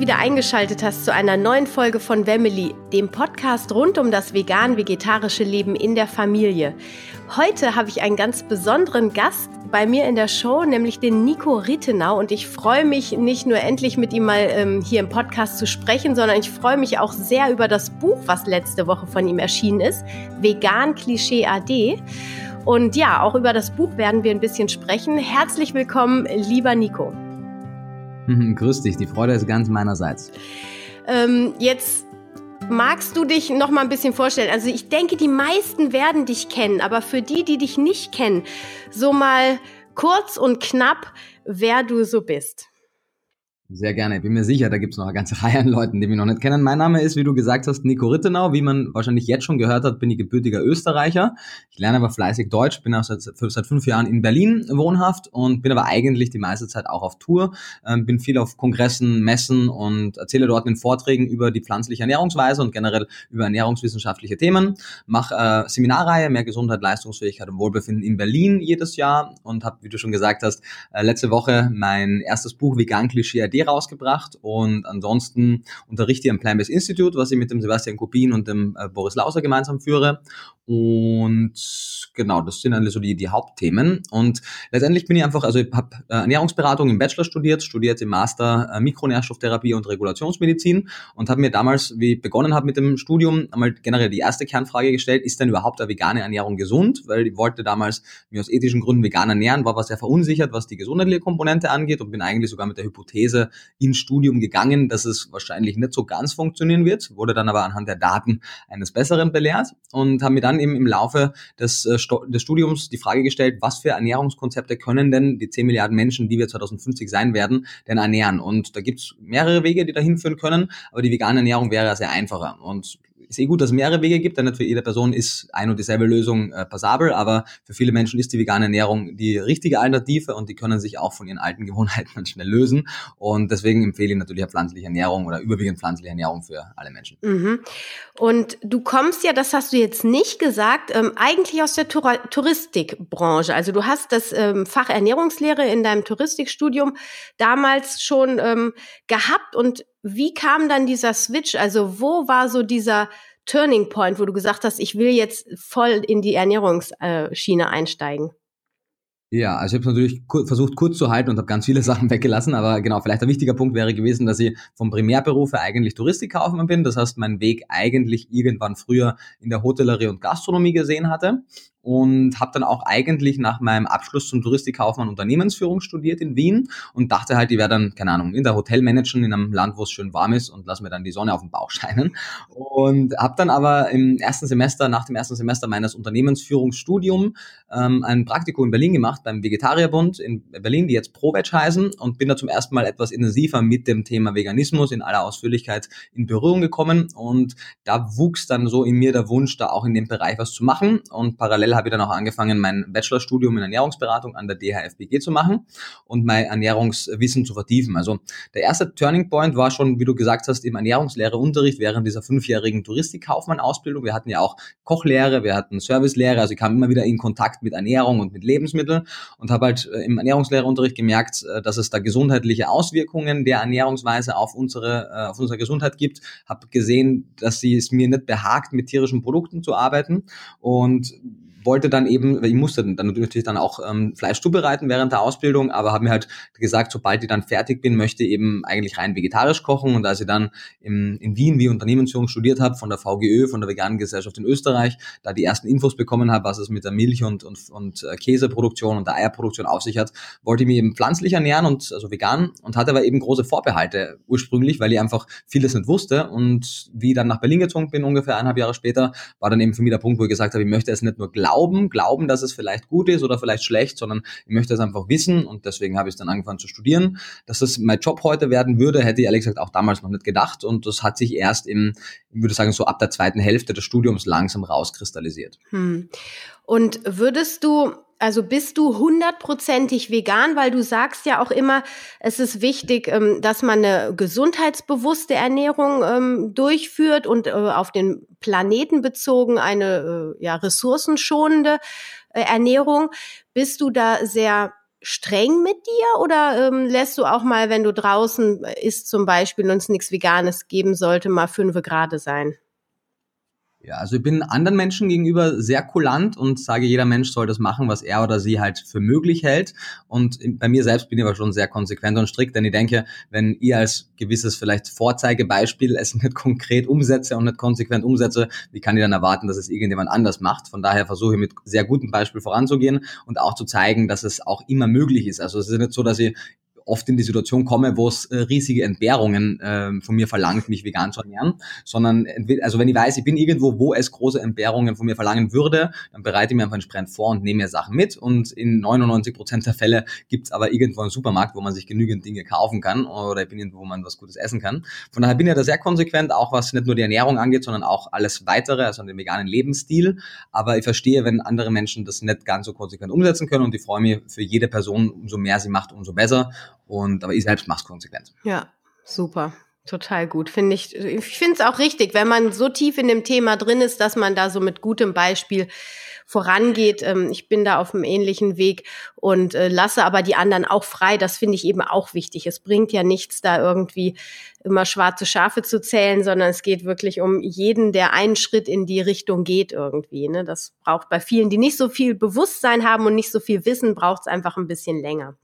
Wieder eingeschaltet hast zu einer neuen Folge von Wemily, dem Podcast rund um das vegan-vegetarische Leben in der Familie. Heute habe ich einen ganz besonderen Gast bei mir in der Show, nämlich den Nico Rittenau. Und ich freue mich nicht nur endlich mit ihm mal ähm, hier im Podcast zu sprechen, sondern ich freue mich auch sehr über das Buch, was letzte Woche von ihm erschienen ist, Vegan Klischee AD. Und ja, auch über das Buch werden wir ein bisschen sprechen. Herzlich willkommen, lieber Nico. Grüß dich, die Freude ist ganz meinerseits. Ähm, jetzt magst du dich noch mal ein bisschen vorstellen? Also ich denke, die meisten werden dich kennen, aber für die, die dich nicht kennen, so mal kurz und knapp, wer du so bist. Sehr gerne. Ich bin mir sicher, da gibt es noch eine ganze Reihe an Leuten, die mich noch nicht kennen. Mein Name ist, wie du gesagt hast, Nico Rittenau. Wie man wahrscheinlich jetzt schon gehört hat, bin ich gebürtiger Österreicher. Ich lerne aber fleißig Deutsch, bin auch seit, seit fünf Jahren in Berlin wohnhaft und bin aber eigentlich die meiste Zeit auch auf Tour. Ähm, bin viel auf Kongressen, Messen und erzähle dort in Vorträgen über die pflanzliche Ernährungsweise und generell über ernährungswissenschaftliche Themen. Mache äh, Seminarreihe, mehr Gesundheit, Leistungsfähigkeit und Wohlbefinden in Berlin jedes Jahr und habe, wie du schon gesagt hast, äh, letzte Woche mein erstes Buch Vegan Klischee rausgebracht und ansonsten unterrichte ich am Plant-Based Institute, was ich mit dem Sebastian Kubin und dem äh, Boris Lauser gemeinsam führe und genau, das sind alle so die, die Hauptthemen. Und letztendlich bin ich einfach, also ich habe äh, Ernährungsberatung im Bachelor studiert, studiert im Master äh, Mikronährstofftherapie und Regulationsmedizin und habe mir damals, wie ich begonnen habe mit dem Studium, einmal generell die erste Kernfrage gestellt, ist denn überhaupt eine vegane Ernährung gesund? Weil ich wollte damals mir aus ethischen Gründen vegan ernähren, war aber sehr verunsichert, was die gesundheitliche Komponente angeht und bin eigentlich sogar mit der Hypothese ins Studium gegangen, dass es wahrscheinlich nicht so ganz funktionieren wird, wurde dann aber anhand der Daten eines Besseren belehrt und habe mir dann eben im Laufe des, äh, des Studiums die Frage gestellt, was für Ernährungskonzepte können denn die 10 Milliarden Menschen, die wir 2050 sein werden, denn ernähren? Und da gibt es mehrere Wege, die dahin führen können, aber die vegane Ernährung wäre sehr einfacher. Und ist eh gut, dass es mehrere Wege gibt, denn nicht für jede Person ist ein und dieselbe Lösung äh, passabel, aber für viele Menschen ist die vegane Ernährung die richtige Alternative und die können sich auch von ihren alten Gewohnheiten dann schnell lösen. Und deswegen empfehle ich natürlich eine pflanzliche Ernährung oder überwiegend pflanzliche Ernährung für alle Menschen. Mhm. Und du kommst ja, das hast du jetzt nicht gesagt, ähm, eigentlich aus der Tur Touristikbranche. Also du hast das ähm, Fach Ernährungslehre in deinem Touristikstudium damals schon ähm, gehabt und wie kam dann dieser Switch? Also wo war so dieser Turning Point, wo du gesagt hast, ich will jetzt voll in die Ernährungsschiene einsteigen? Ja, also ich habe natürlich versucht kurz zu halten und habe ganz viele Sachen weggelassen, aber genau, vielleicht ein wichtiger Punkt wäre gewesen, dass ich vom Primärberufe eigentlich Touristikkaufmann bin. Das heißt, mein Weg eigentlich irgendwann früher in der Hotellerie und Gastronomie gesehen hatte und habe dann auch eigentlich nach meinem Abschluss zum Touristikkaufmann Unternehmensführung studiert in Wien und dachte halt, ich werde dann, keine Ahnung, in der Hotelmanagen in einem Land, wo es schön warm ist und lass mir dann die Sonne auf den Bauch scheinen. Und habe dann aber im ersten Semester, nach dem ersten Semester meines Unternehmensführungsstudiums ähm, ein Praktikum in Berlin gemacht beim Vegetarierbund in Berlin, die jetzt ProVeg heißen und bin da zum ersten Mal etwas intensiver mit dem Thema Veganismus in aller Ausführlichkeit in Berührung gekommen und da wuchs dann so in mir der Wunsch, da auch in dem Bereich was zu machen und parallel habe ich dann auch angefangen, mein Bachelorstudium in Ernährungsberatung an der DHFBG zu machen und mein Ernährungswissen zu vertiefen. Also der erste Turning Point war schon, wie du gesagt hast, im Ernährungslehreunterricht während dieser fünfjährigen Touristikkaufmann-Ausbildung. Wir hatten ja auch Kochlehre, wir hatten Servicelehre, also ich kam immer wieder in Kontakt mit Ernährung und mit Lebensmitteln und habe halt äh, im Ernährungslehreunterricht gemerkt, äh, dass es da gesundheitliche Auswirkungen der Ernährungsweise auf unsere, äh, auf unsere Gesundheit gibt. Habe gesehen, dass sie es mir nicht behagt, mit tierischen Produkten zu arbeiten und wollte dann eben, ich musste dann natürlich dann auch ähm, Fleisch zubereiten während der Ausbildung, aber habe mir halt gesagt, sobald ich dann fertig bin, möchte ich eben eigentlich rein vegetarisch kochen. Und als ich dann im, in Wien wie Unternehmensführung studiert habe, von der VGÖ, von der Veganen Gesellschaft in Österreich, da die ersten Infos bekommen habe, was es mit der Milch- und, und, und äh, Käseproduktion und der Eierproduktion auf sich hat, wollte ich mich eben pflanzlich ernähren und also vegan und hatte aber eben große Vorbehalte ursprünglich, weil ich einfach vieles nicht wusste. Und wie ich dann nach Berlin gezogen bin, ungefähr eineinhalb Jahre später, war dann eben für mich der Punkt, wo ich gesagt habe, ich möchte es nicht nur glauben, glauben, glauben, dass es vielleicht gut ist oder vielleicht schlecht, sondern ich möchte es einfach wissen und deswegen habe ich es dann angefangen zu studieren. Dass es mein Job heute werden würde, hätte ich ehrlich gesagt auch damals noch nicht gedacht und das hat sich erst im, ich würde sagen, so ab der zweiten Hälfte des Studiums langsam rauskristallisiert. Hm. Und würdest du also bist du hundertprozentig vegan, weil du sagst ja auch immer, es ist wichtig, ähm, dass man eine gesundheitsbewusste Ernährung ähm, durchführt und äh, auf den Planeten bezogen eine äh, ja, ressourcenschonende äh, Ernährung. Bist du da sehr streng mit dir oder ähm, lässt du auch mal, wenn du draußen isst zum Beispiel und es nichts Veganes geben sollte, mal fünfe Grade sein? Ja, also ich bin anderen Menschen gegenüber sehr kulant und sage, jeder Mensch soll das machen, was er oder sie halt für möglich hält. Und bei mir selbst bin ich aber schon sehr konsequent und strikt, denn ich denke, wenn ihr als gewisses vielleicht Vorzeigebeispiel es nicht konkret umsetze und nicht konsequent umsetze, wie kann ich dann erwarten, dass es irgendjemand anders macht? Von daher versuche ich mit sehr gutem Beispiel voranzugehen und auch zu zeigen, dass es auch immer möglich ist. Also es ist nicht so, dass ich oft in die Situation komme, wo es äh, riesige Entbehrungen äh, von mir verlangt, mich vegan zu ernähren, sondern also wenn ich weiß, ich bin irgendwo, wo es große Entbehrungen von mir verlangen würde, dann bereite ich mir einfach entsprechend vor und nehme mir Sachen mit und in 99 Prozent der Fälle gibt es aber irgendwo einen Supermarkt, wo man sich genügend Dinge kaufen kann oder ich bin irgendwo, wo man was Gutes essen kann. Von daher bin ich da sehr konsequent, auch was nicht nur die Ernährung angeht, sondern auch alles weitere, also den veganen Lebensstil. Aber ich verstehe, wenn andere Menschen das nicht ganz so konsequent umsetzen können und ich freue mich für jede Person, umso mehr sie macht, umso besser. Und aber ich selbst mache es konsequent. Ja, super. Total gut. Finde ich, ich finde es auch richtig, wenn man so tief in dem Thema drin ist, dass man da so mit gutem Beispiel vorangeht. Ähm, ich bin da auf einem ähnlichen Weg und äh, lasse aber die anderen auch frei. Das finde ich eben auch wichtig. Es bringt ja nichts, da irgendwie immer schwarze Schafe zu zählen, sondern es geht wirklich um jeden, der einen Schritt in die Richtung geht irgendwie. Ne? Das braucht bei vielen, die nicht so viel Bewusstsein haben und nicht so viel wissen, braucht es einfach ein bisschen länger.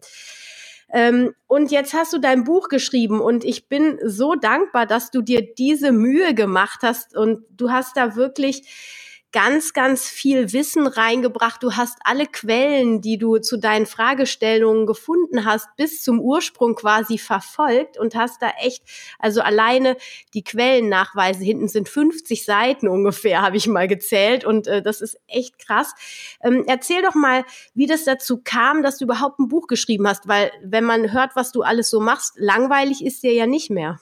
Ähm, und jetzt hast du dein Buch geschrieben und ich bin so dankbar, dass du dir diese Mühe gemacht hast und du hast da wirklich ganz, ganz viel Wissen reingebracht. Du hast alle Quellen, die du zu deinen Fragestellungen gefunden hast, bis zum Ursprung quasi verfolgt und hast da echt, also alleine die Quellennachweise hinten sind 50 Seiten ungefähr, habe ich mal gezählt und äh, das ist echt krass. Ähm, erzähl doch mal, wie das dazu kam, dass du überhaupt ein Buch geschrieben hast, weil wenn man hört, was du alles so machst, langweilig ist dir ja nicht mehr.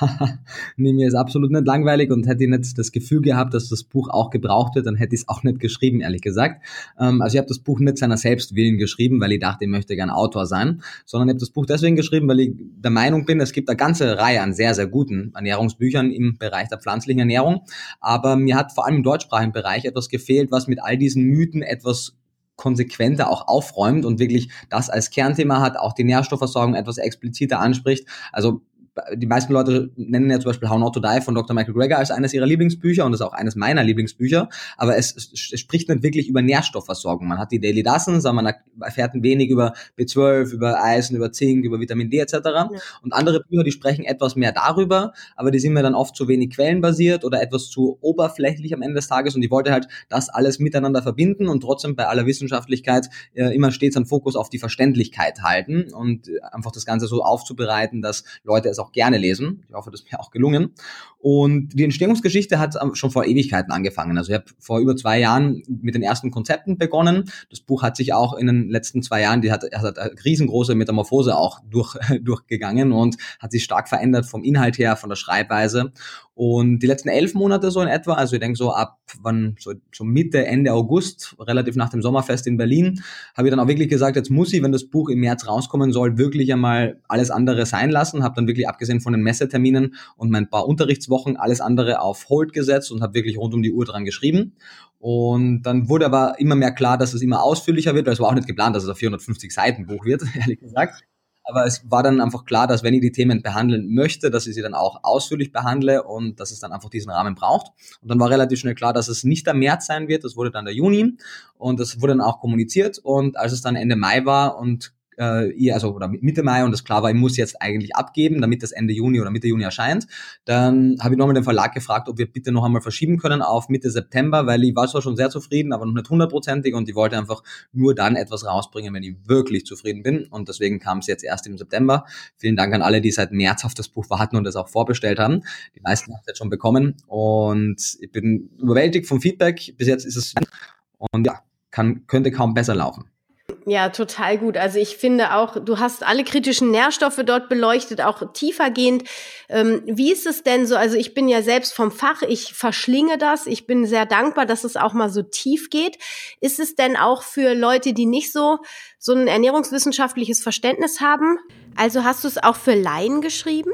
nee, mir ist absolut nicht langweilig und hätte ich nicht das Gefühl gehabt, dass das Buch auch gebraucht wird, dann hätte ich es auch nicht geschrieben, ehrlich gesagt. Ähm, also ich habe das Buch nicht seiner Selbstwillen geschrieben, weil ich dachte, ich möchte gern Autor sein, sondern ich habe das Buch deswegen geschrieben, weil ich der Meinung bin, es gibt eine ganze Reihe an sehr, sehr guten Ernährungsbüchern im Bereich der pflanzlichen Ernährung. Aber mir hat vor allem im deutschsprachigen Bereich etwas gefehlt, was mit all diesen Mythen etwas konsequenter auch aufräumt und wirklich das als Kernthema hat, auch die Nährstoffversorgung etwas expliziter anspricht. Also die meisten Leute nennen ja zum Beispiel How Not to Die von Dr. Michael Greger als eines ihrer Lieblingsbücher und das ist auch eines meiner Lieblingsbücher, aber es, es, spricht nicht wirklich über Nährstoffversorgung. Man hat die Daily Lessons, aber man erfährt ein wenig über B12, über Eisen, über Zink, über Vitamin D etc. Ja. Und andere Bücher, die sprechen etwas mehr darüber, aber die sind mir dann oft zu wenig quellenbasiert oder etwas zu oberflächlich am Ende des Tages und ich wollte halt das alles miteinander verbinden und trotzdem bei aller Wissenschaftlichkeit äh, immer stets einen Fokus auf die Verständlichkeit halten und einfach das Ganze so aufzubereiten, dass Leute es auch auch gerne lesen. Ich hoffe, das ist mir auch gelungen. Und die Entstehungsgeschichte hat schon vor Ewigkeiten angefangen. Also ich habe vor über zwei Jahren mit den ersten Konzepten begonnen. Das Buch hat sich auch in den letzten zwei Jahren, die hat, hat eine riesengroße Metamorphose auch durch, durchgegangen und hat sich stark verändert vom Inhalt her, von der Schreibweise. Und die letzten elf Monate so in etwa, also ich denke so ab wann, so, so Mitte, Ende August, relativ nach dem Sommerfest in Berlin, habe ich dann auch wirklich gesagt, jetzt muss ich, wenn das Buch im März rauskommen soll, wirklich einmal alles andere sein lassen. Habe dann wirklich abgesehen von den Messeterminen und mein paar Unterrichtswochen alles andere auf Hold gesetzt und habe wirklich rund um die Uhr dran geschrieben. Und dann wurde aber immer mehr klar, dass es immer ausführlicher wird, weil es war auch nicht geplant, dass es ein 450 Seiten Buch wird, ehrlich gesagt. Aber es war dann einfach klar, dass wenn ich die Themen behandeln möchte, dass ich sie dann auch ausführlich behandle und dass es dann einfach diesen Rahmen braucht. Und dann war relativ schnell klar, dass es nicht der März sein wird, das wurde dann der Juni und das wurde dann auch kommuniziert. Und als es dann Ende Mai war und äh, also oder Mitte Mai und das klar war, ich muss jetzt eigentlich abgeben, damit das Ende Juni oder Mitte Juni erscheint, dann habe ich nochmal den Verlag gefragt, ob wir bitte noch einmal verschieben können auf Mitte September, weil ich war zwar schon sehr zufrieden, aber noch nicht hundertprozentig und ich wollte einfach nur dann etwas rausbringen, wenn ich wirklich zufrieden bin und deswegen kam es jetzt erst im September. Vielen Dank an alle, die seit März auf das Buch warten und das auch vorbestellt haben. Die meisten haben es jetzt schon bekommen und ich bin überwältigt vom Feedback. Bis jetzt ist es und ja, kann, könnte kaum besser laufen. Ja, total gut. Also ich finde auch, du hast alle kritischen Nährstoffe dort beleuchtet, auch tiefergehend. Ähm, wie ist es denn so? Also ich bin ja selbst vom Fach, ich verschlinge das. Ich bin sehr dankbar, dass es auch mal so tief geht. Ist es denn auch für Leute, die nicht so so ein ernährungswissenschaftliches Verständnis haben? Also hast du es auch für Laien geschrieben?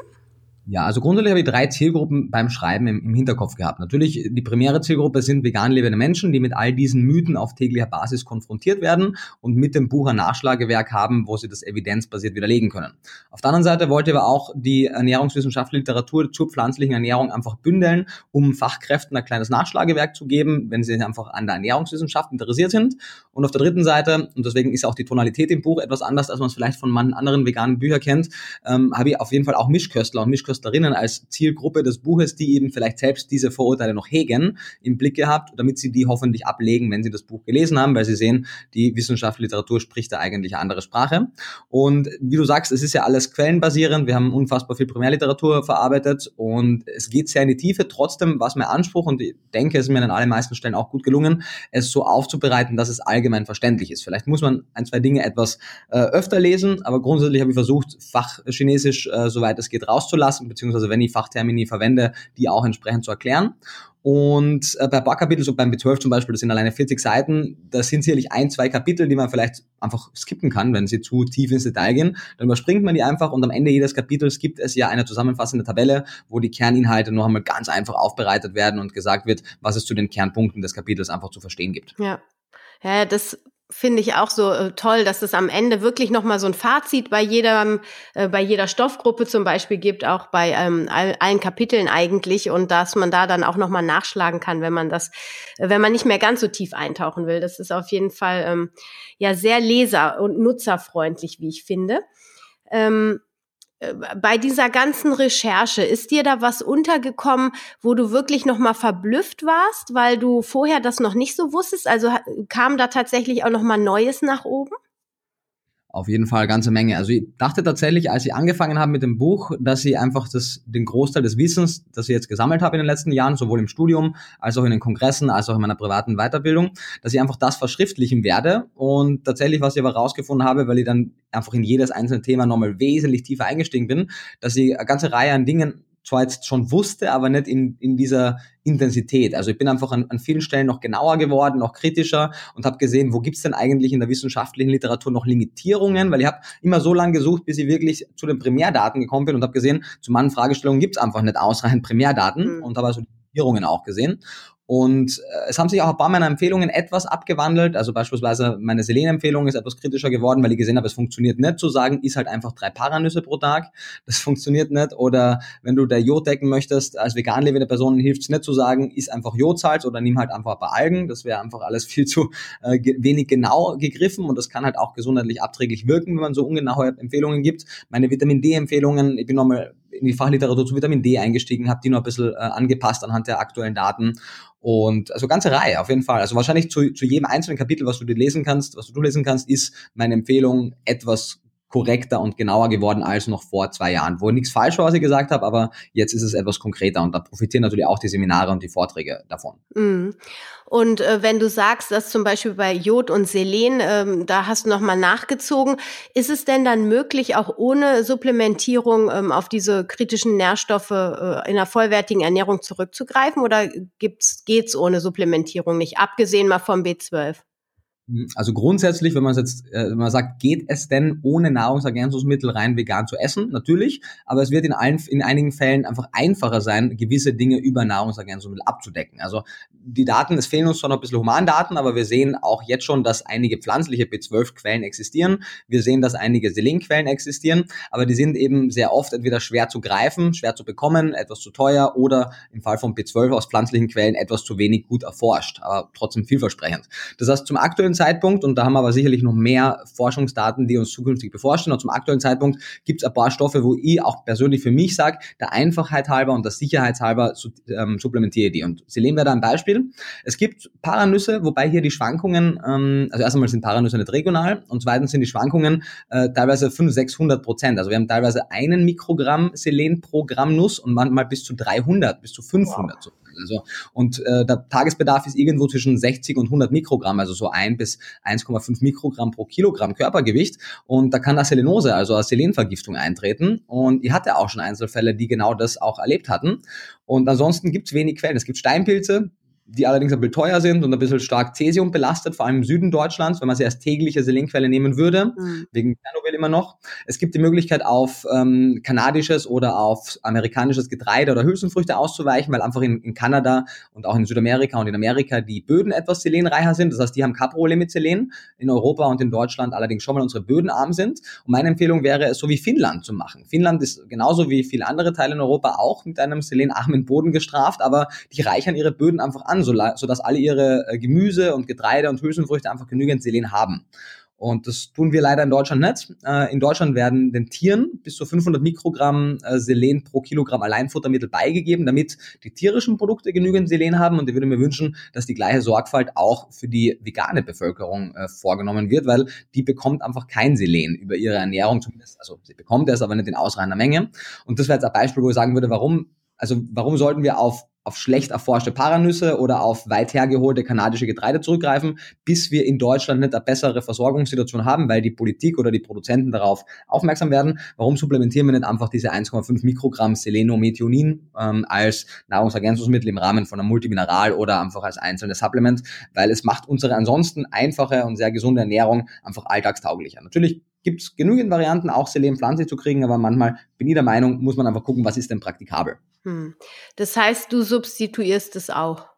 Ja, also grundsätzlich habe ich drei Zielgruppen beim Schreiben im, im, Hinterkopf gehabt. Natürlich, die primäre Zielgruppe sind vegan lebende Menschen, die mit all diesen Mythen auf täglicher Basis konfrontiert werden und mit dem Buch ein Nachschlagewerk haben, wo sie das evidenzbasiert widerlegen können. Auf der anderen Seite wollte ich aber auch die ernährungswissenschaftliche Literatur zur pflanzlichen Ernährung einfach bündeln, um Fachkräften ein kleines Nachschlagewerk zu geben, wenn sie einfach an der Ernährungswissenschaft interessiert sind. Und auf der dritten Seite, und deswegen ist auch die Tonalität im Buch etwas anders, als man es vielleicht von manchen anderen veganen Büchern kennt, ähm, habe ich auf jeden Fall auch Mischköstler und Mischköstler Künstlerinnen als Zielgruppe des Buches, die eben vielleicht selbst diese Vorurteile noch hegen, im Blick gehabt, damit sie die hoffentlich ablegen, wenn sie das Buch gelesen haben, weil sie sehen, die wissenschaftliche Literatur spricht da eigentlich eine andere Sprache. Und wie du sagst, es ist ja alles quellenbasierend. Wir haben unfassbar viel Primärliteratur verarbeitet und es geht sehr in die Tiefe. Trotzdem war es mein Anspruch und ich denke, es ist mir an allermeisten Stellen auch gut gelungen, es so aufzubereiten, dass es allgemein verständlich ist. Vielleicht muss man ein, zwei Dinge etwas äh, öfter lesen, aber grundsätzlich habe ich versucht, Fachchinesisch, äh, soweit es geht, rauszulassen beziehungsweise wenn ich Fachtermini verwende, die auch entsprechend zu erklären. Und äh, bei Barkapitel, so beim B12 zum Beispiel, das sind alleine 40 Seiten, da sind sicherlich ein, zwei Kapitel, die man vielleicht einfach skippen kann, wenn sie zu tief ins Detail gehen. Dann überspringt man die einfach und am Ende jedes Kapitels gibt es ja eine zusammenfassende Tabelle, wo die Kerninhalte noch einmal ganz einfach aufbereitet werden und gesagt wird, was es zu den Kernpunkten des Kapitels einfach zu verstehen gibt. Ja. Ja, das finde ich auch so äh, toll, dass es am Ende wirklich nochmal so ein Fazit bei jedem, äh, bei jeder Stoffgruppe zum Beispiel gibt, auch bei ähm, all, allen Kapiteln eigentlich und dass man da dann auch nochmal nachschlagen kann, wenn man das, äh, wenn man nicht mehr ganz so tief eintauchen will. Das ist auf jeden Fall ähm, ja sehr leser- und nutzerfreundlich, wie ich finde. Ähm, bei dieser ganzen Recherche, ist dir da was untergekommen, wo du wirklich nochmal verblüfft warst, weil du vorher das noch nicht so wusstest? Also kam da tatsächlich auch nochmal Neues nach oben? Auf jeden Fall ganze Menge. Also ich dachte tatsächlich, als ich angefangen habe mit dem Buch, dass ich einfach das, den Großteil des Wissens, das ich jetzt gesammelt habe in den letzten Jahren, sowohl im Studium als auch in den Kongressen, als auch in meiner privaten Weiterbildung, dass ich einfach das verschriftlichen werde. Und tatsächlich, was ich aber rausgefunden habe, weil ich dann einfach in jedes einzelne Thema nochmal wesentlich tiefer eingestiegen bin, dass ich eine ganze Reihe an Dingen zwar jetzt schon wusste, aber nicht in, in dieser Intensität. Also ich bin einfach an, an vielen Stellen noch genauer geworden, noch kritischer und habe gesehen, wo gibt's denn eigentlich in der wissenschaftlichen Literatur noch Limitierungen, weil ich habe immer so lange gesucht, bis ich wirklich zu den Primärdaten gekommen bin und habe gesehen, zu manchen Fragestellungen gibt's einfach nicht ausreichend Primärdaten mhm. und habe also Limitierungen auch gesehen. Und äh, es haben sich auch ein paar meiner Empfehlungen etwas abgewandelt. Also beispielsweise meine Selen-Empfehlung ist etwas kritischer geworden, weil ich gesehen habe, es funktioniert nicht zu sagen, ist halt einfach drei Paranüsse pro Tag. Das funktioniert nicht. Oder wenn du der Jod decken möchtest, als vegan lebende Person hilft es nicht zu sagen, ist einfach Jodsalz oder nimm halt einfach ein paar Algen. Das wäre einfach alles viel zu äh, wenig genau gegriffen und das kann halt auch gesundheitlich abträglich wirken, wenn man so ungenaue Empfehlungen gibt. Meine Vitamin D-Empfehlungen, ich bin nochmal in die Fachliteratur zu Vitamin D eingestiegen, habe die noch ein bisschen äh, angepasst anhand der aktuellen Daten und also ganze Reihe auf jeden Fall. Also wahrscheinlich zu, zu jedem einzelnen Kapitel, was du dir lesen kannst, was du lesen kannst, ist meine Empfehlung etwas korrekter und genauer geworden als noch vor zwei Jahren, wo nichts falsch war, was ich gesagt habe, aber jetzt ist es etwas konkreter und da profitieren natürlich auch die Seminare und die Vorträge davon. Mm. Und äh, wenn du sagst, dass zum Beispiel bei Jod und Selen, ähm, da hast du nochmal nachgezogen, ist es denn dann möglich, auch ohne Supplementierung ähm, auf diese kritischen Nährstoffe äh, in einer vollwertigen Ernährung zurückzugreifen oder gibt's, geht's ohne Supplementierung nicht, abgesehen mal vom B12? Mhm. Also grundsätzlich, wenn man jetzt, äh, wenn man sagt, geht es denn ohne Nahrungsergänzungsmittel rein vegan zu essen? Natürlich, aber es wird in allen, in einigen Fällen einfach einfacher sein, gewisse Dinge über Nahrungsergänzungsmittel abzudecken. Also die Daten, es fehlen uns zwar noch ein bisschen Humandaten, aber wir sehen auch jetzt schon, dass einige pflanzliche B12-Quellen existieren. Wir sehen, dass einige Selenquellen existieren, aber die sind eben sehr oft entweder schwer zu greifen, schwer zu bekommen, etwas zu teuer oder im Fall von B12 aus pflanzlichen Quellen etwas zu wenig gut erforscht, aber trotzdem vielversprechend. Das heißt, zum aktuellen Zeitpunkt, und da haben wir aber sicherlich noch mehr Forschungsdaten, die uns zukünftig bevorstehen, und zum aktuellen Zeitpunkt gibt es ein paar Stoffe, wo ich auch persönlich für mich sage, der Einfachheit halber und der Sicherheitshalber ähm, supplementiere die. Und Sie wir da ein Beispiel. Es gibt Paranüsse, wobei hier die Schwankungen, ähm, also erst einmal sind Paranüsse nicht regional und zweitens sind die Schwankungen äh, teilweise 500, 600 Prozent. Also wir haben teilweise einen Mikrogramm Selen pro Gramm Nuss und manchmal bis zu 300, bis zu 500. Wow. Also, und äh, der Tagesbedarf ist irgendwo zwischen 60 und 100 Mikrogramm, also so ein bis 1,5 Mikrogramm pro Kilogramm Körpergewicht. Und da kann Selenose, also Selenvergiftung eintreten. Und ich hatte auch schon Einzelfälle, die genau das auch erlebt hatten. Und ansonsten gibt es wenig Quellen. Es gibt Steinpilze, die allerdings ein bisschen teuer sind und ein bisschen stark Cäsium belastet, vor allem im Süden Deutschlands, wenn man sie als tägliche Selenquelle nehmen würde, mhm. wegen Tschernobyl immer noch. Es gibt die Möglichkeit, auf ähm, kanadisches oder auf amerikanisches Getreide oder Hülsenfrüchte auszuweichen, weil einfach in, in Kanada und auch in Südamerika und in Amerika die Böden etwas selenreicher sind. Das heißt, die haben kein Problem mit Selen. In Europa und in Deutschland allerdings schon mal unsere Böden arm sind. Und meine Empfehlung wäre es, so wie Finnland zu machen. Finnland ist genauso wie viele andere Teile in Europa auch mit einem selenarmen Boden gestraft, aber die reichern ihre Böden einfach an, sodass alle ihre äh, Gemüse und Getreide und Hülsenfrüchte einfach genügend Selen haben. Und das tun wir leider in Deutschland nicht. Äh, in Deutschland werden den Tieren bis zu 500 Mikrogramm äh, Selen pro Kilogramm Alleinfuttermittel beigegeben, damit die tierischen Produkte genügend Selen haben. Und ich würde mir wünschen, dass die gleiche Sorgfalt auch für die vegane Bevölkerung vorgenommen wird, weil die bekommt einfach kein Selen über ihre Ernährung zumindest. Also sie bekommt es, aber nicht in ausreichender Menge. Und das wäre jetzt ein Beispiel, wo ich sagen würde, warum also warum sollten wir auf auf schlecht erforschte Paranüsse oder auf weit hergeholte kanadische Getreide zurückgreifen, bis wir in Deutschland nicht eine bessere Versorgungssituation haben, weil die Politik oder die Produzenten darauf aufmerksam werden. Warum supplementieren wir nicht einfach diese 1,5 Mikrogramm Selenomethionin ähm, als Nahrungsergänzungsmittel im Rahmen von einem Multimineral oder einfach als einzelnes Supplement, weil es macht unsere ansonsten einfache und sehr gesunde Ernährung einfach alltagstauglicher. Natürlich gibt es genügend Varianten, auch Selen pflanzlich zu kriegen, aber manchmal bin ich der Meinung, muss man einfach gucken, was ist denn praktikabel. Hm. Das heißt, du substituierst es auch.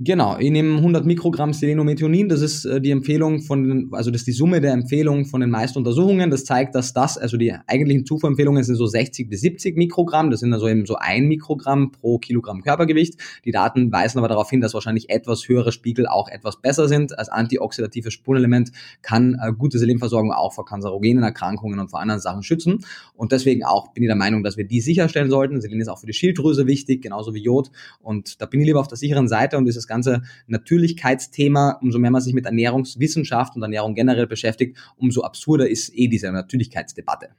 Genau, ich nehme 100 Mikrogramm Selenomethionin, das ist äh, die Empfehlung von, also das ist die Summe der Empfehlungen von den meisten Untersuchungen. Das zeigt, dass das, also die eigentlichen Zufuhrempfehlungen sind so 60 bis 70 Mikrogramm, das sind also eben so ein Mikrogramm pro Kilogramm Körpergewicht. Die Daten weisen aber darauf hin, dass wahrscheinlich etwas höhere Spiegel auch etwas besser sind. Als antioxidatives Spurenelement kann äh, gute Selenversorgung auch vor kanzerogenen Erkrankungen und vor anderen Sachen schützen. Und deswegen auch bin ich der Meinung, dass wir die sicherstellen sollten. Selen ist auch für die Schilddrüse wichtig, genauso wie Jod. Und da bin ich lieber auf der sicheren Seite und ganze Natürlichkeitsthema, umso mehr man sich mit Ernährungswissenschaft und Ernährung generell beschäftigt, umso absurder ist eh diese Natürlichkeitsdebatte.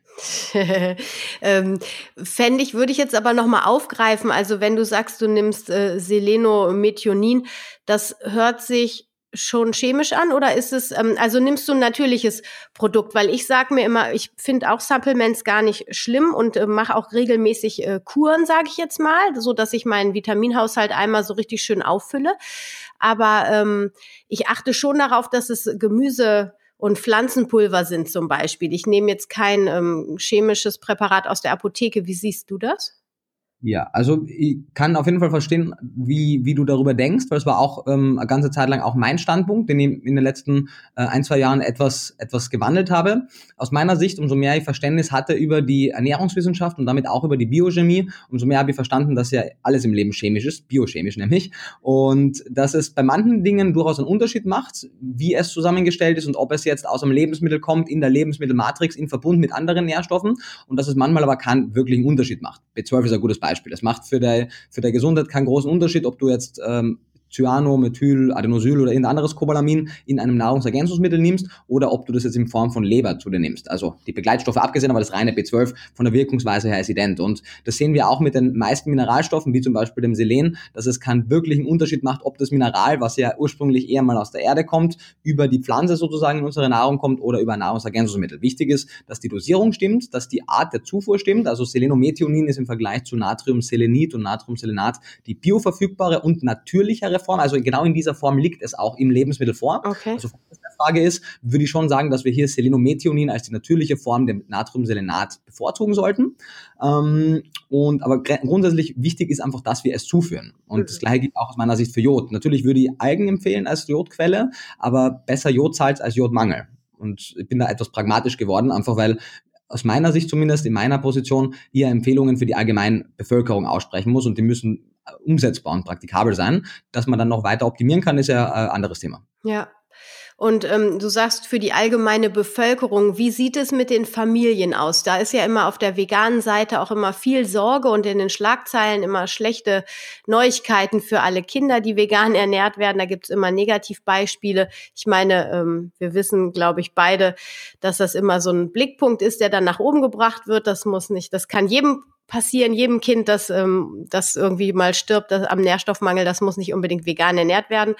ähm, Fände ich, würde ich jetzt aber nochmal aufgreifen. Also wenn du sagst, du nimmst äh, Selenomethionin, das hört sich schon chemisch an oder ist es, ähm, also nimmst du ein natürliches Produkt? Weil ich sage mir immer, ich finde auch Supplements gar nicht schlimm und äh, mache auch regelmäßig äh, Kuren, sage ich jetzt mal, so dass ich meinen Vitaminhaushalt einmal so richtig schön auffülle. Aber ähm, ich achte schon darauf, dass es Gemüse und Pflanzenpulver sind zum Beispiel. Ich nehme jetzt kein ähm, chemisches Präparat aus der Apotheke. Wie siehst du das? Ja, also ich kann auf jeden Fall verstehen, wie, wie du darüber denkst, weil es war auch ähm, eine ganze Zeit lang auch mein Standpunkt, den ich in den letzten äh, ein, zwei Jahren etwas, etwas gewandelt habe. Aus meiner Sicht, umso mehr ich Verständnis hatte über die Ernährungswissenschaft und damit auch über die Biochemie, umso mehr habe ich verstanden, dass ja alles im Leben chemisch ist, biochemisch nämlich, und dass es bei manchen Dingen durchaus einen Unterschied macht, wie es zusammengestellt ist und ob es jetzt aus einem Lebensmittel kommt, in der Lebensmittelmatrix in Verbund mit anderen Nährstoffen und dass es manchmal aber keinen wirklichen Unterschied macht. B12 ist ein gutes Beispiel. Beispiel. Es macht für der, für Gesundheit keinen großen Unterschied, ob du jetzt ähm, Cyano, Methyl, Adenosyl oder irgendein anderes Cobalamin in einem Nahrungsergänzungsmittel nimmst oder ob du das jetzt in Form von Leber zu dir nimmst. Also die Begleitstoffe abgesehen, aber das reine B12 von der Wirkungsweise her ist ident. Und das sehen wir auch mit den meisten Mineralstoffen, wie zum Beispiel dem Selen, dass es keinen wirklichen Unterschied macht, ob das Mineral, was ja ursprünglich eher mal aus der Erde kommt, über die Pflanze sozusagen in unsere Nahrung kommt oder über Nahrungsergänzungsmittel. Wichtig ist, dass die Dosierung stimmt, dass die Art der Zufuhr stimmt. Also Selenomethionin ist im Vergleich zu Natriumselenit und Natriumselenat die bioverfügbare und natürlichere Form. Also genau in dieser Form liegt es auch im Lebensmittel vor. Okay. Also Frage ist, würde ich schon sagen, dass wir hier Selenomethionin als die natürliche Form der Natriumselenat bevorzugen sollten. Ähm, und aber grundsätzlich wichtig ist einfach, dass wir es zuführen. Und mhm. das gleiche gilt auch aus meiner Sicht für Jod. Natürlich würde ich Algen empfehlen als Jodquelle, aber besser Jodsalz als Jodmangel. Und ich bin da etwas pragmatisch geworden, einfach weil aus meiner Sicht zumindest in meiner Position eher Empfehlungen für die allgemeine Bevölkerung aussprechen muss und die müssen umsetzbar und praktikabel sein. Dass man dann noch weiter optimieren kann, ist ja ein anderes Thema. Ja, und ähm, du sagst für die allgemeine Bevölkerung, wie sieht es mit den Familien aus? Da ist ja immer auf der veganen Seite auch immer viel Sorge und in den Schlagzeilen immer schlechte Neuigkeiten für alle Kinder, die vegan ernährt werden. Da gibt's immer Negativbeispiele. Ich meine, ähm, wir wissen, glaube ich, beide, dass das immer so ein Blickpunkt ist, der dann nach oben gebracht wird. Das muss nicht, das kann jedem passieren jedem Kind, dass ähm, das irgendwie mal stirbt das, am Nährstoffmangel. Das muss nicht unbedingt vegan ernährt werden.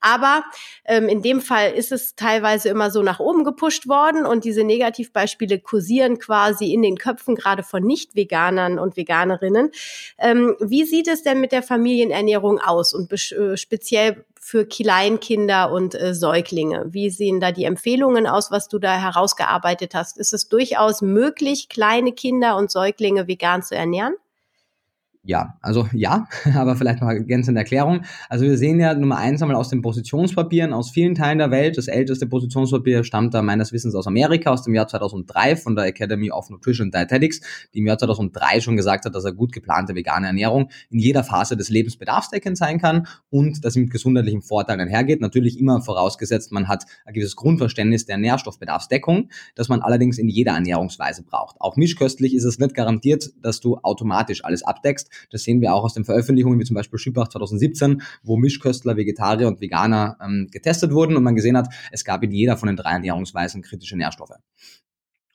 Aber ähm, in dem Fall ist es teilweise immer so nach oben gepusht worden und diese Negativbeispiele kursieren quasi in den Köpfen gerade von Nicht-Veganern und Veganerinnen. Ähm, wie sieht es denn mit der Familienernährung aus und äh, speziell für Kleinkinder und äh, Säuglinge? Wie sehen da die Empfehlungen aus, was du da herausgearbeitet hast? Ist es durchaus möglich, kleine Kinder und Säuglinge vegan zu ernähren? Ja, also ja, aber vielleicht noch ergänzende Erklärung. Also wir sehen ja Nummer eins einmal aus den Positionspapieren aus vielen Teilen der Welt. Das älteste Positionspapier stammt da meines Wissens aus Amerika, aus dem Jahr 2003 von der Academy of Nutrition and Dietetics, die im Jahr 2003 schon gesagt hat, dass er gut geplante vegane Ernährung in jeder Phase des Lebens bedarfsdeckend sein kann und dass sie mit gesundheitlichen Vorteilen einhergeht. Natürlich immer vorausgesetzt, man hat ein gewisses Grundverständnis der Nährstoffbedarfsdeckung, das man allerdings in jeder Ernährungsweise braucht. Auch mischköstlich ist es nicht garantiert, dass du automatisch alles abdeckst. Das sehen wir auch aus den Veröffentlichungen, wie zum Beispiel Schüppach 2017, wo Mischköstler, Vegetarier und Veganer ähm, getestet wurden und man gesehen hat, es gab in jeder von den drei Ernährungsweisen kritische Nährstoffe.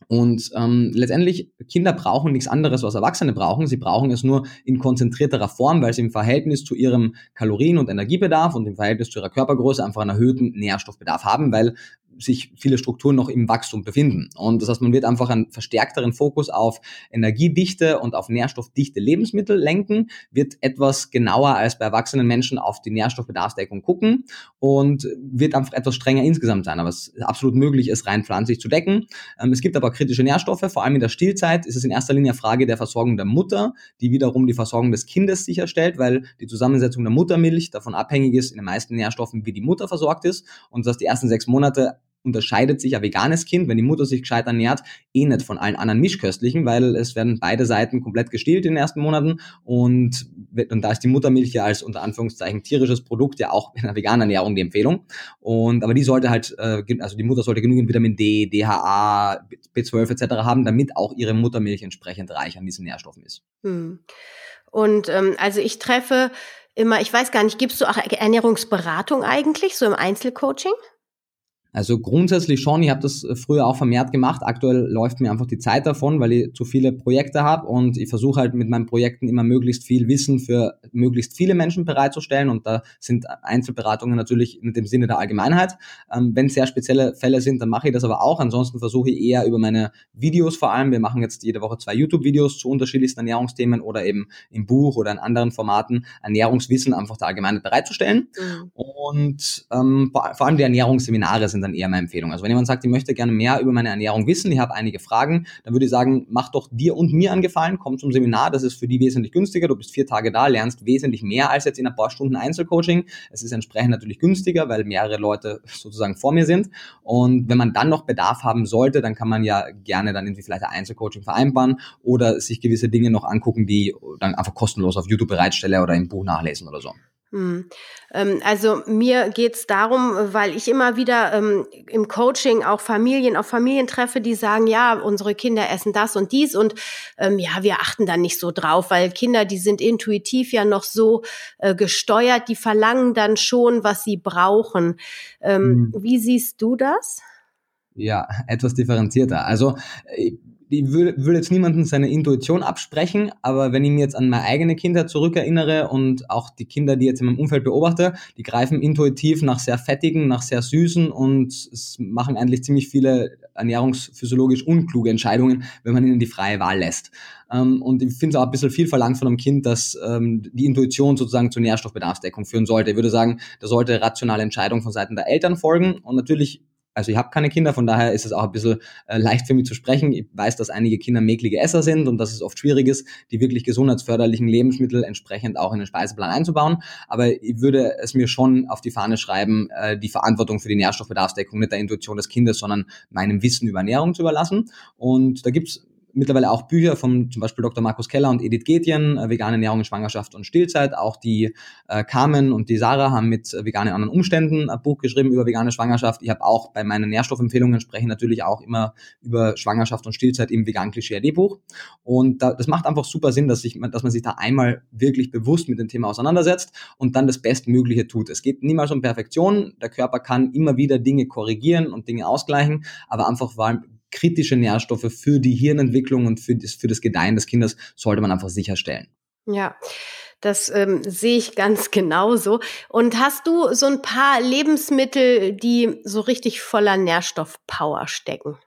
Und ähm, letztendlich, Kinder brauchen nichts anderes, was Erwachsene brauchen. Sie brauchen es nur in konzentrierterer Form, weil sie im Verhältnis zu ihrem Kalorien- und Energiebedarf und im Verhältnis zu ihrer Körpergröße einfach einen erhöhten Nährstoffbedarf haben, weil sich viele Strukturen noch im Wachstum befinden. Und das heißt, man wird einfach einen verstärkteren Fokus auf energiedichte und auf nährstoffdichte Lebensmittel lenken, wird etwas genauer als bei erwachsenen Menschen auf die Nährstoffbedarfsdeckung gucken und wird einfach etwas strenger insgesamt sein. Aber es ist absolut möglich, es rein pflanzlich zu decken. Ähm, es gibt aber kritische Nährstoffe, vor allem in der Stillzeit ist es in erster Linie Frage der Versorgung der Mutter, die wiederum die Versorgung des Kindes sicherstellt, weil die Zusammensetzung der Muttermilch davon abhängig ist in den meisten Nährstoffen, wie die Mutter versorgt ist. Und dass die ersten sechs Monate unterscheidet sich ein veganes Kind, wenn die Mutter sich gescheit ernährt, eh nicht von allen anderen Mischköstlichen, weil es werden beide Seiten komplett gestillt in den ersten Monaten und, und da ist die Muttermilch ja als unter Anführungszeichen tierisches Produkt ja auch in der veganen Ernährung die Empfehlung. Und aber die sollte halt, äh, also die Mutter sollte genügend Vitamin D, DHA, B12 etc. haben, damit auch ihre Muttermilch entsprechend reich an diesen Nährstoffen ist. Hm. Und ähm, also ich treffe immer, ich weiß gar nicht, gibst du auch Ernährungsberatung eigentlich, so im Einzelcoaching? Also grundsätzlich schon, ich habe das früher auch vermehrt gemacht. Aktuell läuft mir einfach die Zeit davon, weil ich zu viele Projekte habe und ich versuche halt mit meinen Projekten immer möglichst viel Wissen für möglichst viele Menschen bereitzustellen und da sind Einzelberatungen natürlich in dem Sinne der Allgemeinheit. Ähm, Wenn sehr spezielle Fälle sind, dann mache ich das aber auch. Ansonsten versuche ich eher über meine Videos vor allem, wir machen jetzt jede Woche zwei YouTube-Videos zu unterschiedlichsten Ernährungsthemen oder eben im Buch oder in anderen Formaten Ernährungswissen einfach der Allgemeinheit bereitzustellen. Mhm. Und ähm, vor allem die Ernährungsseminare sind dann eher meine Empfehlung. Also wenn jemand sagt, ich möchte gerne mehr über meine Ernährung wissen, ich habe einige Fragen, dann würde ich sagen, mach doch dir und mir einen Gefallen, komm zum Seminar, das ist für die wesentlich günstiger, du bist vier Tage da, lernst wesentlich mehr als jetzt in ein paar Stunden Einzelcoaching. Es ist entsprechend natürlich günstiger, weil mehrere Leute sozusagen vor mir sind. Und wenn man dann noch Bedarf haben sollte, dann kann man ja gerne dann irgendwie vielleicht ein Einzelcoaching vereinbaren oder sich gewisse Dinge noch angucken, die dann einfach kostenlos auf YouTube bereitstelle oder im Buch nachlesen oder so. Hm. Ähm, also mir geht's darum, weil ich immer wieder ähm, im Coaching auch Familien auf Familien treffe, die sagen, ja, unsere Kinder essen das und dies und ähm, ja, wir achten da nicht so drauf, weil Kinder, die sind intuitiv ja noch so äh, gesteuert, die verlangen dann schon, was sie brauchen. Ähm, mhm. Wie siehst du das? Ja, etwas differenzierter. Also äh, ich will, will jetzt niemanden seine Intuition absprechen, aber wenn ich mir jetzt an meine eigene Kindheit zurückerinnere und auch die Kinder, die jetzt in meinem Umfeld beobachte, die greifen intuitiv nach sehr fettigen, nach sehr süßen und machen eigentlich ziemlich viele ernährungsphysiologisch unkluge Entscheidungen, wenn man ihnen die freie Wahl lässt. Ähm, und ich finde es auch ein bisschen viel verlangt von einem Kind, dass ähm, die Intuition sozusagen zur Nährstoffbedarfsdeckung führen sollte. Ich würde sagen, da sollte rationale Entscheidung von Seiten der Eltern folgen und natürlich also ich habe keine Kinder, von daher ist es auch ein bisschen äh, leicht für mich zu sprechen. Ich weiß, dass einige Kinder mäklige Esser sind und dass es oft schwierig ist, die wirklich gesundheitsförderlichen Lebensmittel entsprechend auch in den Speiseplan einzubauen. Aber ich würde es mir schon auf die Fahne schreiben, äh, die Verantwortung für die Nährstoffbedarfsdeckung nicht der Intuition des Kindes, sondern meinem Wissen über Ernährung zu überlassen. Und da gibt's mittlerweile auch Bücher von zum Beispiel Dr. Markus Keller und Edith Getjen, äh, vegane Ernährung in Schwangerschaft und Stillzeit. Auch die äh, Carmen und die Sarah haben mit äh, veganen anderen Umständen ein Buch geschrieben über vegane Schwangerschaft. Ich habe auch bei meinen Nährstoffempfehlungen sprechen natürlich auch immer über Schwangerschaft und Stillzeit im vegan Klischee Buch. Und da, das macht einfach super Sinn, dass, ich, dass man sich da einmal wirklich bewusst mit dem Thema auseinandersetzt und dann das Bestmögliche tut. Es geht niemals um Perfektion. Der Körper kann immer wieder Dinge korrigieren und Dinge ausgleichen, aber einfach weil kritische Nährstoffe für die Hirnentwicklung und für das, für das Gedeihen des Kindes sollte man einfach sicherstellen. Ja. Das ähm, sehe ich ganz genauso. Und hast du so ein paar Lebensmittel, die so richtig voller Nährstoffpower stecken?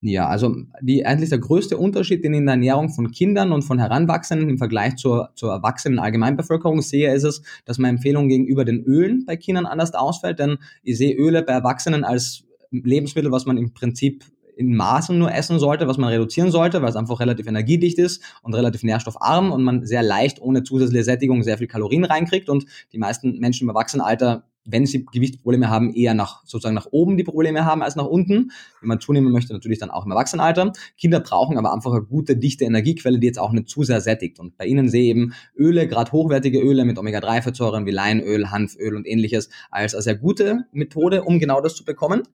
Ja, also die eigentlich der größte Unterschied, den ich in der Ernährung von Kindern und von Heranwachsenden im Vergleich zur, zur erwachsenen Allgemeinbevölkerung sehe, ist es, dass meine Empfehlung gegenüber den Ölen bei Kindern anders ausfällt, denn ich sehe Öle bei Erwachsenen als Lebensmittel, was man im Prinzip in Maßen nur essen sollte, was man reduzieren sollte, weil es einfach relativ energiedicht ist und relativ nährstoffarm und man sehr leicht ohne zusätzliche Sättigung sehr viel Kalorien reinkriegt und die meisten Menschen im Erwachsenenalter wenn sie Gewichtsprobleme haben, eher nach sozusagen nach oben die Probleme haben als nach unten. Wenn man zunehmen möchte, natürlich dann auch im Erwachsenenalter. Kinder brauchen aber einfach eine gute, dichte Energiequelle, die jetzt auch nicht zu sehr sättigt. Und bei ihnen sehe ich eben Öle, gerade hochwertige Öle mit Omega-3-Fettsäuren wie Leinöl, Hanföl und ähnliches als eine sehr gute Methode, um genau das zu bekommen.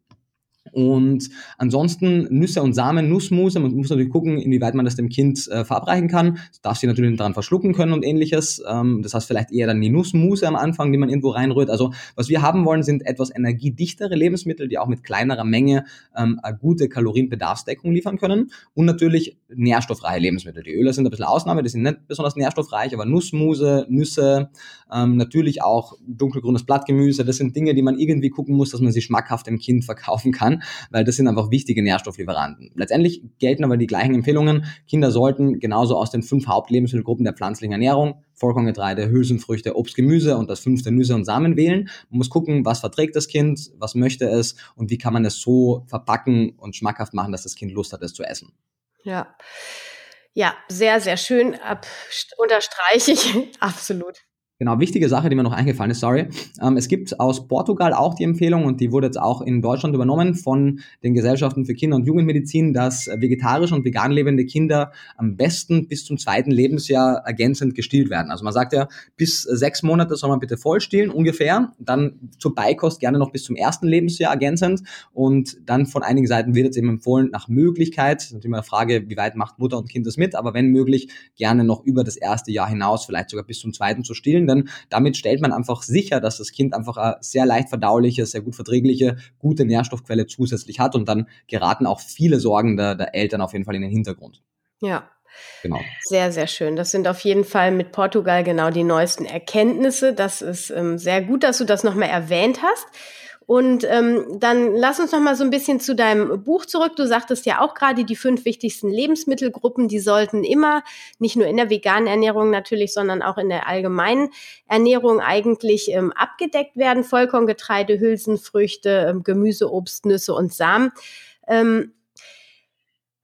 Und ansonsten Nüsse und Samen, Nussmuse, man muss natürlich gucken, inwieweit man das dem Kind äh, verabreichen kann. Das darf sie natürlich daran verschlucken können und ähnliches. Ähm, das heißt vielleicht eher dann die Nussmuse am Anfang, die man irgendwo reinrührt. Also was wir haben wollen, sind etwas energiedichtere Lebensmittel, die auch mit kleinerer Menge ähm, eine gute Kalorienbedarfsdeckung liefern können. Und natürlich nährstoffreiche Lebensmittel. Die Öle sind ein bisschen Ausnahme, die sind nicht besonders nährstoffreich, aber Nussmuse, Nüsse, ähm, natürlich auch dunkelgrünes Blattgemüse, das sind Dinge, die man irgendwie gucken muss, dass man sie schmackhaft dem Kind verkaufen kann weil das sind einfach wichtige Nährstofflieferanten. Letztendlich gelten aber die gleichen Empfehlungen. Kinder sollten genauso aus den fünf Hauptlebensmittelgruppen der pflanzlichen Ernährung Vollkorngetreide, Hülsenfrüchte, Obst, Gemüse und das fünfte Nüsse und Samen wählen. Man muss gucken, was verträgt das Kind, was möchte es und wie kann man es so verpacken und schmackhaft machen, dass das Kind Lust hat, es zu essen. Ja. Ja, sehr, sehr schön. Ab, unterstreiche ich absolut. Genau, wichtige Sache, die mir noch eingefallen ist, sorry. Ähm, es gibt aus Portugal auch die Empfehlung und die wurde jetzt auch in Deutschland übernommen von den Gesellschaften für Kinder- und Jugendmedizin, dass vegetarisch und vegan lebende Kinder am besten bis zum zweiten Lebensjahr ergänzend gestillt werden. Also man sagt ja, bis sechs Monate soll man bitte voll stillen, ungefähr. Dann zur Beikost gerne noch bis zum ersten Lebensjahr ergänzend und dann von einigen Seiten wird jetzt eben empfohlen, nach Möglichkeit, natürlich immer eine Frage, wie weit macht Mutter und Kind das mit, aber wenn möglich, gerne noch über das erste Jahr hinaus, vielleicht sogar bis zum zweiten zu stillen denn damit stellt man einfach sicher, dass das Kind einfach eine sehr leicht verdauliche, sehr gut verträgliche, gute Nährstoffquelle zusätzlich hat und dann geraten auch viele Sorgen der, der Eltern auf jeden Fall in den Hintergrund. Ja, Genau. Sehr, sehr schön. Das sind auf jeden Fall mit Portugal genau die neuesten Erkenntnisse. Das ist ähm, sehr gut, dass du das nochmal erwähnt hast. Und ähm, dann lass uns noch mal so ein bisschen zu deinem Buch zurück. Du sagtest ja auch gerade, die fünf wichtigsten Lebensmittelgruppen, die sollten immer, nicht nur in der veganen Ernährung natürlich, sondern auch in der allgemeinen Ernährung eigentlich ähm, abgedeckt werden. Vollkorngetreide, Hülsenfrüchte, ähm, Gemüse, Obst, Nüsse und Samen. Ähm,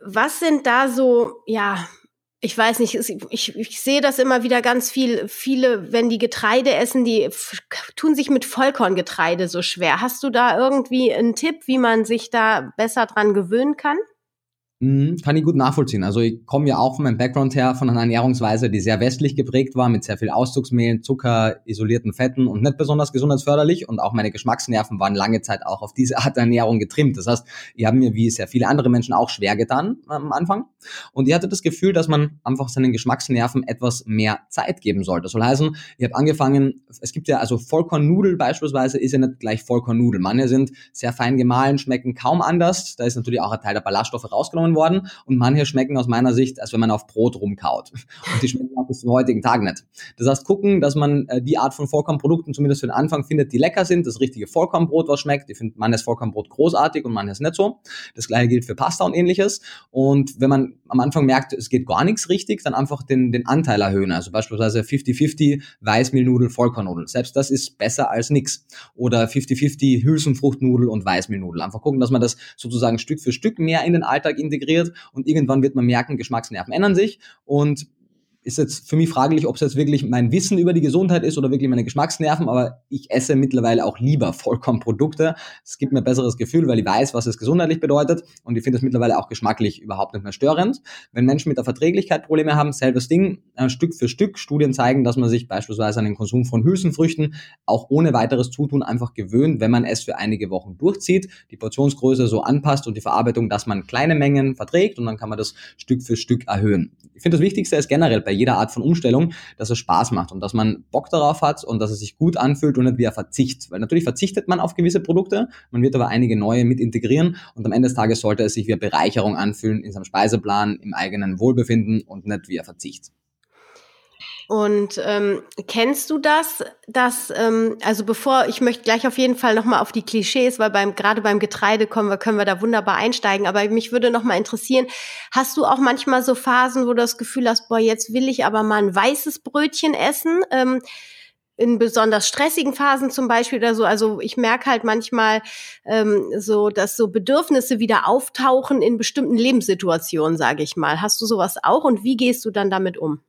was sind da so, ja, ich weiß nicht, ich, ich sehe das immer wieder ganz viel. Viele, wenn die Getreide essen, die tun sich mit Vollkorngetreide so schwer. Hast du da irgendwie einen Tipp, wie man sich da besser dran gewöhnen kann? Mhm, kann ich gut nachvollziehen. Also ich komme ja auch von meinem Background her von einer Ernährungsweise, die sehr westlich geprägt war, mit sehr viel Auszugsmehl, Zucker, isolierten Fetten und nicht besonders gesundheitsförderlich. Und auch meine Geschmacksnerven waren lange Zeit auch auf diese Art der Ernährung getrimmt. Das heißt, ich habe mir wie sehr viele andere Menschen auch schwer getan am Anfang. Und ich hatte das Gefühl, dass man einfach seinen Geschmacksnerven etwas mehr Zeit geben sollte. Das soll heißen, ich habe angefangen, es gibt ja also Vollkornnudel beispielsweise, ist ja nicht gleich Vollkornnudel. Manche sind sehr fein gemahlen, schmecken kaum anders. Da ist natürlich auch ein Teil der Ballaststoffe rausgenommen genommen worden und manche schmecken aus meiner Sicht, als wenn man auf Brot rumkaut. Und die schmecken auch bis zum heutigen Tag nicht. Das heißt, gucken, dass man äh, die Art von Vollkornprodukten zumindest für den Anfang findet, die lecker sind, das richtige Vollkornbrot, was schmeckt. Ich finde manches Vollkornbrot großartig und manches nicht so. Das gleiche gilt für Pasta und ähnliches. Und wenn man am Anfang merkt, es geht gar nichts richtig, dann einfach den, den Anteil erhöhen. Also beispielsweise 50-50 Weißmehlnudel, Vollkornnudel. Selbst das ist besser als nix. Oder 50-50 Hülsenfruchtnudel und Weißmehlnudel. Einfach gucken, dass man das sozusagen Stück für Stück mehr in den Alltag integriert integriert und irgendwann wird man merken, Geschmacksnerven ändern sich. Und ist jetzt für mich fraglich, ob es jetzt wirklich mein Wissen über die Gesundheit ist oder wirklich meine Geschmacksnerven, aber ich esse mittlerweile auch lieber Vollkornprodukte. Es gibt mir ein besseres Gefühl, weil ich weiß, was es gesundheitlich bedeutet und ich finde es mittlerweile auch geschmacklich überhaupt nicht mehr störend. Wenn Menschen mit der Verträglichkeit Probleme haben, selbes Ding, äh, Stück für Stück. Studien zeigen, dass man sich beispielsweise an den Konsum von Hülsenfrüchten auch ohne weiteres Zutun einfach gewöhnt, wenn man es für einige Wochen durchzieht, die Portionsgröße so anpasst und die Verarbeitung, dass man kleine Mengen verträgt und dann kann man das Stück für Stück erhöhen. Ich finde das Wichtigste ist generell bei jeder Art von Umstellung, dass es Spaß macht und dass man Bock darauf hat und dass es sich gut anfühlt und nicht wie ein Verzicht. Weil natürlich verzichtet man auf gewisse Produkte, man wird aber einige neue mit integrieren und am Ende des Tages sollte es sich wie eine Bereicherung anfühlen in seinem Speiseplan, im eigenen Wohlbefinden und nicht wie ein Verzicht. Und ähm, kennst du das, dass, ähm, also bevor, ich möchte gleich auf jeden Fall nochmal auf die Klischees, weil beim, gerade beim Getreide kommen wir, können wir da wunderbar einsteigen, aber mich würde nochmal interessieren, hast du auch manchmal so Phasen, wo du das Gefühl hast, boah, jetzt will ich aber mal ein weißes Brötchen essen? Ähm, in besonders stressigen Phasen zum Beispiel oder so. Also ich merke halt manchmal ähm, so, dass so Bedürfnisse wieder auftauchen in bestimmten Lebenssituationen, sage ich mal. Hast du sowas auch und wie gehst du dann damit um?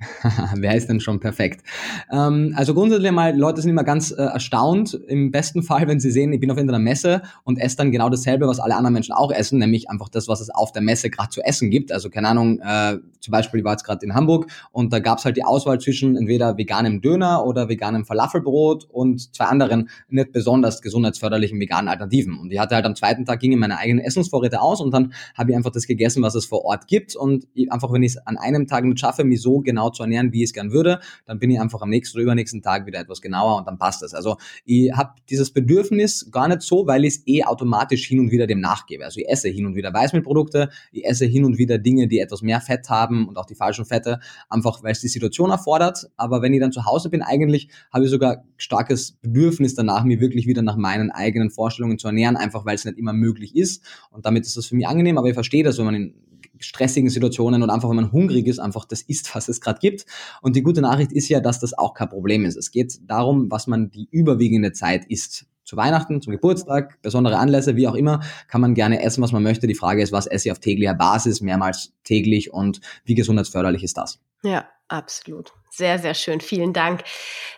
Wer ist denn schon perfekt? Ähm, also grundsätzlich mal, Leute sind immer ganz äh, erstaunt, im besten Fall, wenn sie sehen, ich bin auf irgendeiner Messe und esse dann genau dasselbe, was alle anderen Menschen auch essen, nämlich einfach das, was es auf der Messe gerade zu essen gibt. Also keine Ahnung, äh, zum Beispiel, ich war jetzt gerade in Hamburg und da gab es halt die Auswahl zwischen entweder veganem Döner oder veganem Falafelbrot und zwei anderen nicht besonders gesundheitsförderlichen veganen Alternativen. Und ich hatte halt am zweiten Tag gingen meine eigenen Essensvorräte aus und dann habe ich einfach das gegessen, was es vor Ort gibt und einfach, wenn ich es an einem Tag nicht schaffe, mich so genau zu ernähren, wie ich es gern würde, dann bin ich einfach am nächsten oder übernächsten Tag wieder etwas genauer und dann passt es. Also ich habe dieses Bedürfnis gar nicht so, weil ich es eh automatisch hin und wieder dem nachgebe. Also ich esse hin und wieder Weißmehlprodukte, ich esse hin und wieder Dinge, die etwas mehr Fett haben und auch die falschen Fette, einfach weil es die Situation erfordert. Aber wenn ich dann zu Hause bin, eigentlich habe ich sogar starkes Bedürfnis danach, mir wirklich wieder nach meinen eigenen Vorstellungen zu ernähren, einfach weil es nicht immer möglich ist. Und damit ist das für mich angenehm, aber ich verstehe das, wenn man in stressigen Situationen und einfach, wenn man hungrig ist, einfach das isst, was es gerade gibt. Und die gute Nachricht ist ja, dass das auch kein Problem ist. Es geht darum, was man die überwiegende Zeit isst. Zu Weihnachten, zum Geburtstag, besondere Anlässe, wie auch immer, kann man gerne essen, was man möchte. Die Frage ist, was esse ich auf täglicher Basis, mehrmals täglich und wie gesundheitsförderlich ist das? Ja, absolut. Sehr, sehr schön. Vielen Dank.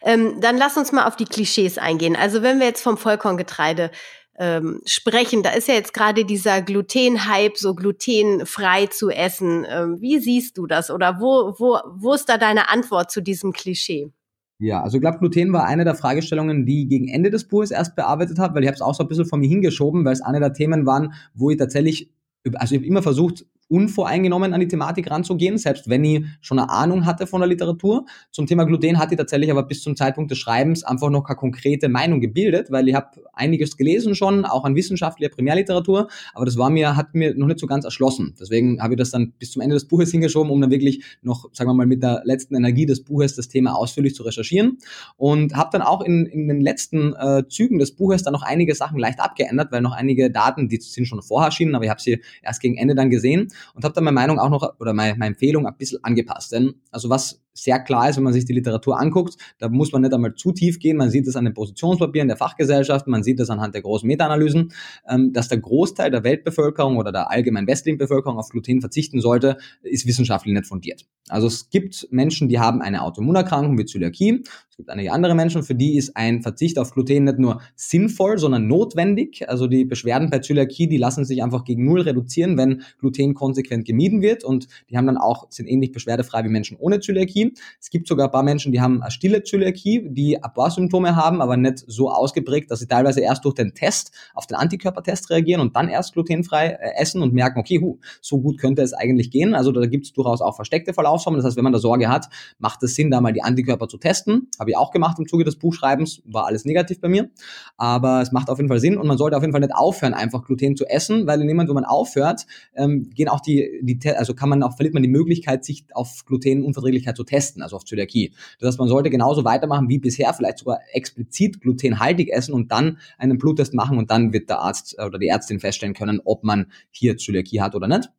Ähm, dann lass uns mal auf die Klischees eingehen. Also wenn wir jetzt vom Vollkorngetreide ähm, sprechen. Da ist ja jetzt gerade dieser Gluten-Hype, so glutenfrei zu essen. Ähm, wie siehst du das? Oder wo, wo, wo ist da deine Antwort zu diesem Klischee? Ja, also ich glaube, Gluten war eine der Fragestellungen, die gegen Ende des Buches erst bearbeitet habe, weil ich habe es auch so ein bisschen von mir hingeschoben, weil es eine der Themen waren, wo ich tatsächlich, also ich habe immer versucht, unvoreingenommen an die Thematik ranzugehen, selbst wenn ich schon eine Ahnung hatte von der Literatur. Zum Thema Gluten hatte ich tatsächlich aber bis zum Zeitpunkt des Schreibens einfach noch keine konkrete Meinung gebildet, weil ich habe einiges gelesen schon, auch an wissenschaftlicher Primärliteratur, aber das war mir, hat mir noch nicht so ganz erschlossen. Deswegen habe ich das dann bis zum Ende des Buches hingeschoben, um dann wirklich noch, sagen wir mal, mit der letzten Energie des Buches das Thema ausführlich zu recherchieren und habe dann auch in, in den letzten äh, Zügen des Buches dann noch einige Sachen leicht abgeändert, weil noch einige Daten, die sind schon vorher erschienen, aber ich habe sie erst gegen Ende dann gesehen und habe dann meine Meinung auch noch oder meine, meine Empfehlung ein bisschen angepasst. Denn also was sehr klar ist, wenn man sich die Literatur anguckt, da muss man nicht einmal zu tief gehen. Man sieht es an den Positionspapieren der Fachgesellschaften, man sieht es anhand der großen Meta-Analysen, ähm, dass der Großteil der Weltbevölkerung oder der allgemein westlichen Bevölkerung auf Gluten verzichten sollte, ist wissenschaftlich nicht fundiert. Also es gibt Menschen, die haben eine Autoimmunerkrankung wie Zöliakie. Es gibt einige andere Menschen, für die ist ein Verzicht auf Gluten nicht nur sinnvoll, sondern notwendig. Also die Beschwerden bei Zöliakie, die lassen sich einfach gegen Null reduzieren, wenn Gluten konsequent gemieden wird und die haben dann auch, sind ähnlich beschwerdefrei wie Menschen ohne Zöliakie. Es gibt sogar ein paar Menschen, die haben eine stille Zöliakie, die ein paar Symptome haben, aber nicht so ausgeprägt, dass sie teilweise erst durch den Test auf den Antikörpertest reagieren und dann erst glutenfrei äh, essen und merken, okay, hu, so gut könnte es eigentlich gehen. Also da gibt es durchaus auch versteckte Verlaufsformen. Das heißt, wenn man da Sorge hat, macht es Sinn, da mal die Antikörper zu testen habe ich auch gemacht im Zuge des Buchschreibens, war alles negativ bei mir. Aber es macht auf jeden Fall Sinn und man sollte auf jeden Fall nicht aufhören, einfach Gluten zu essen, weil in dem Moment, wo man aufhört, ähm, gehen auch die, die, also kann man auch, verliert man die Möglichkeit, sich auf Glutenunverträglichkeit zu testen, also auf Zöliakie. Das heißt, man sollte genauso weitermachen wie bisher, vielleicht sogar explizit glutenhaltig essen und dann einen Bluttest machen und dann wird der Arzt oder die Ärztin feststellen können, ob man hier Zöliakie hat oder nicht.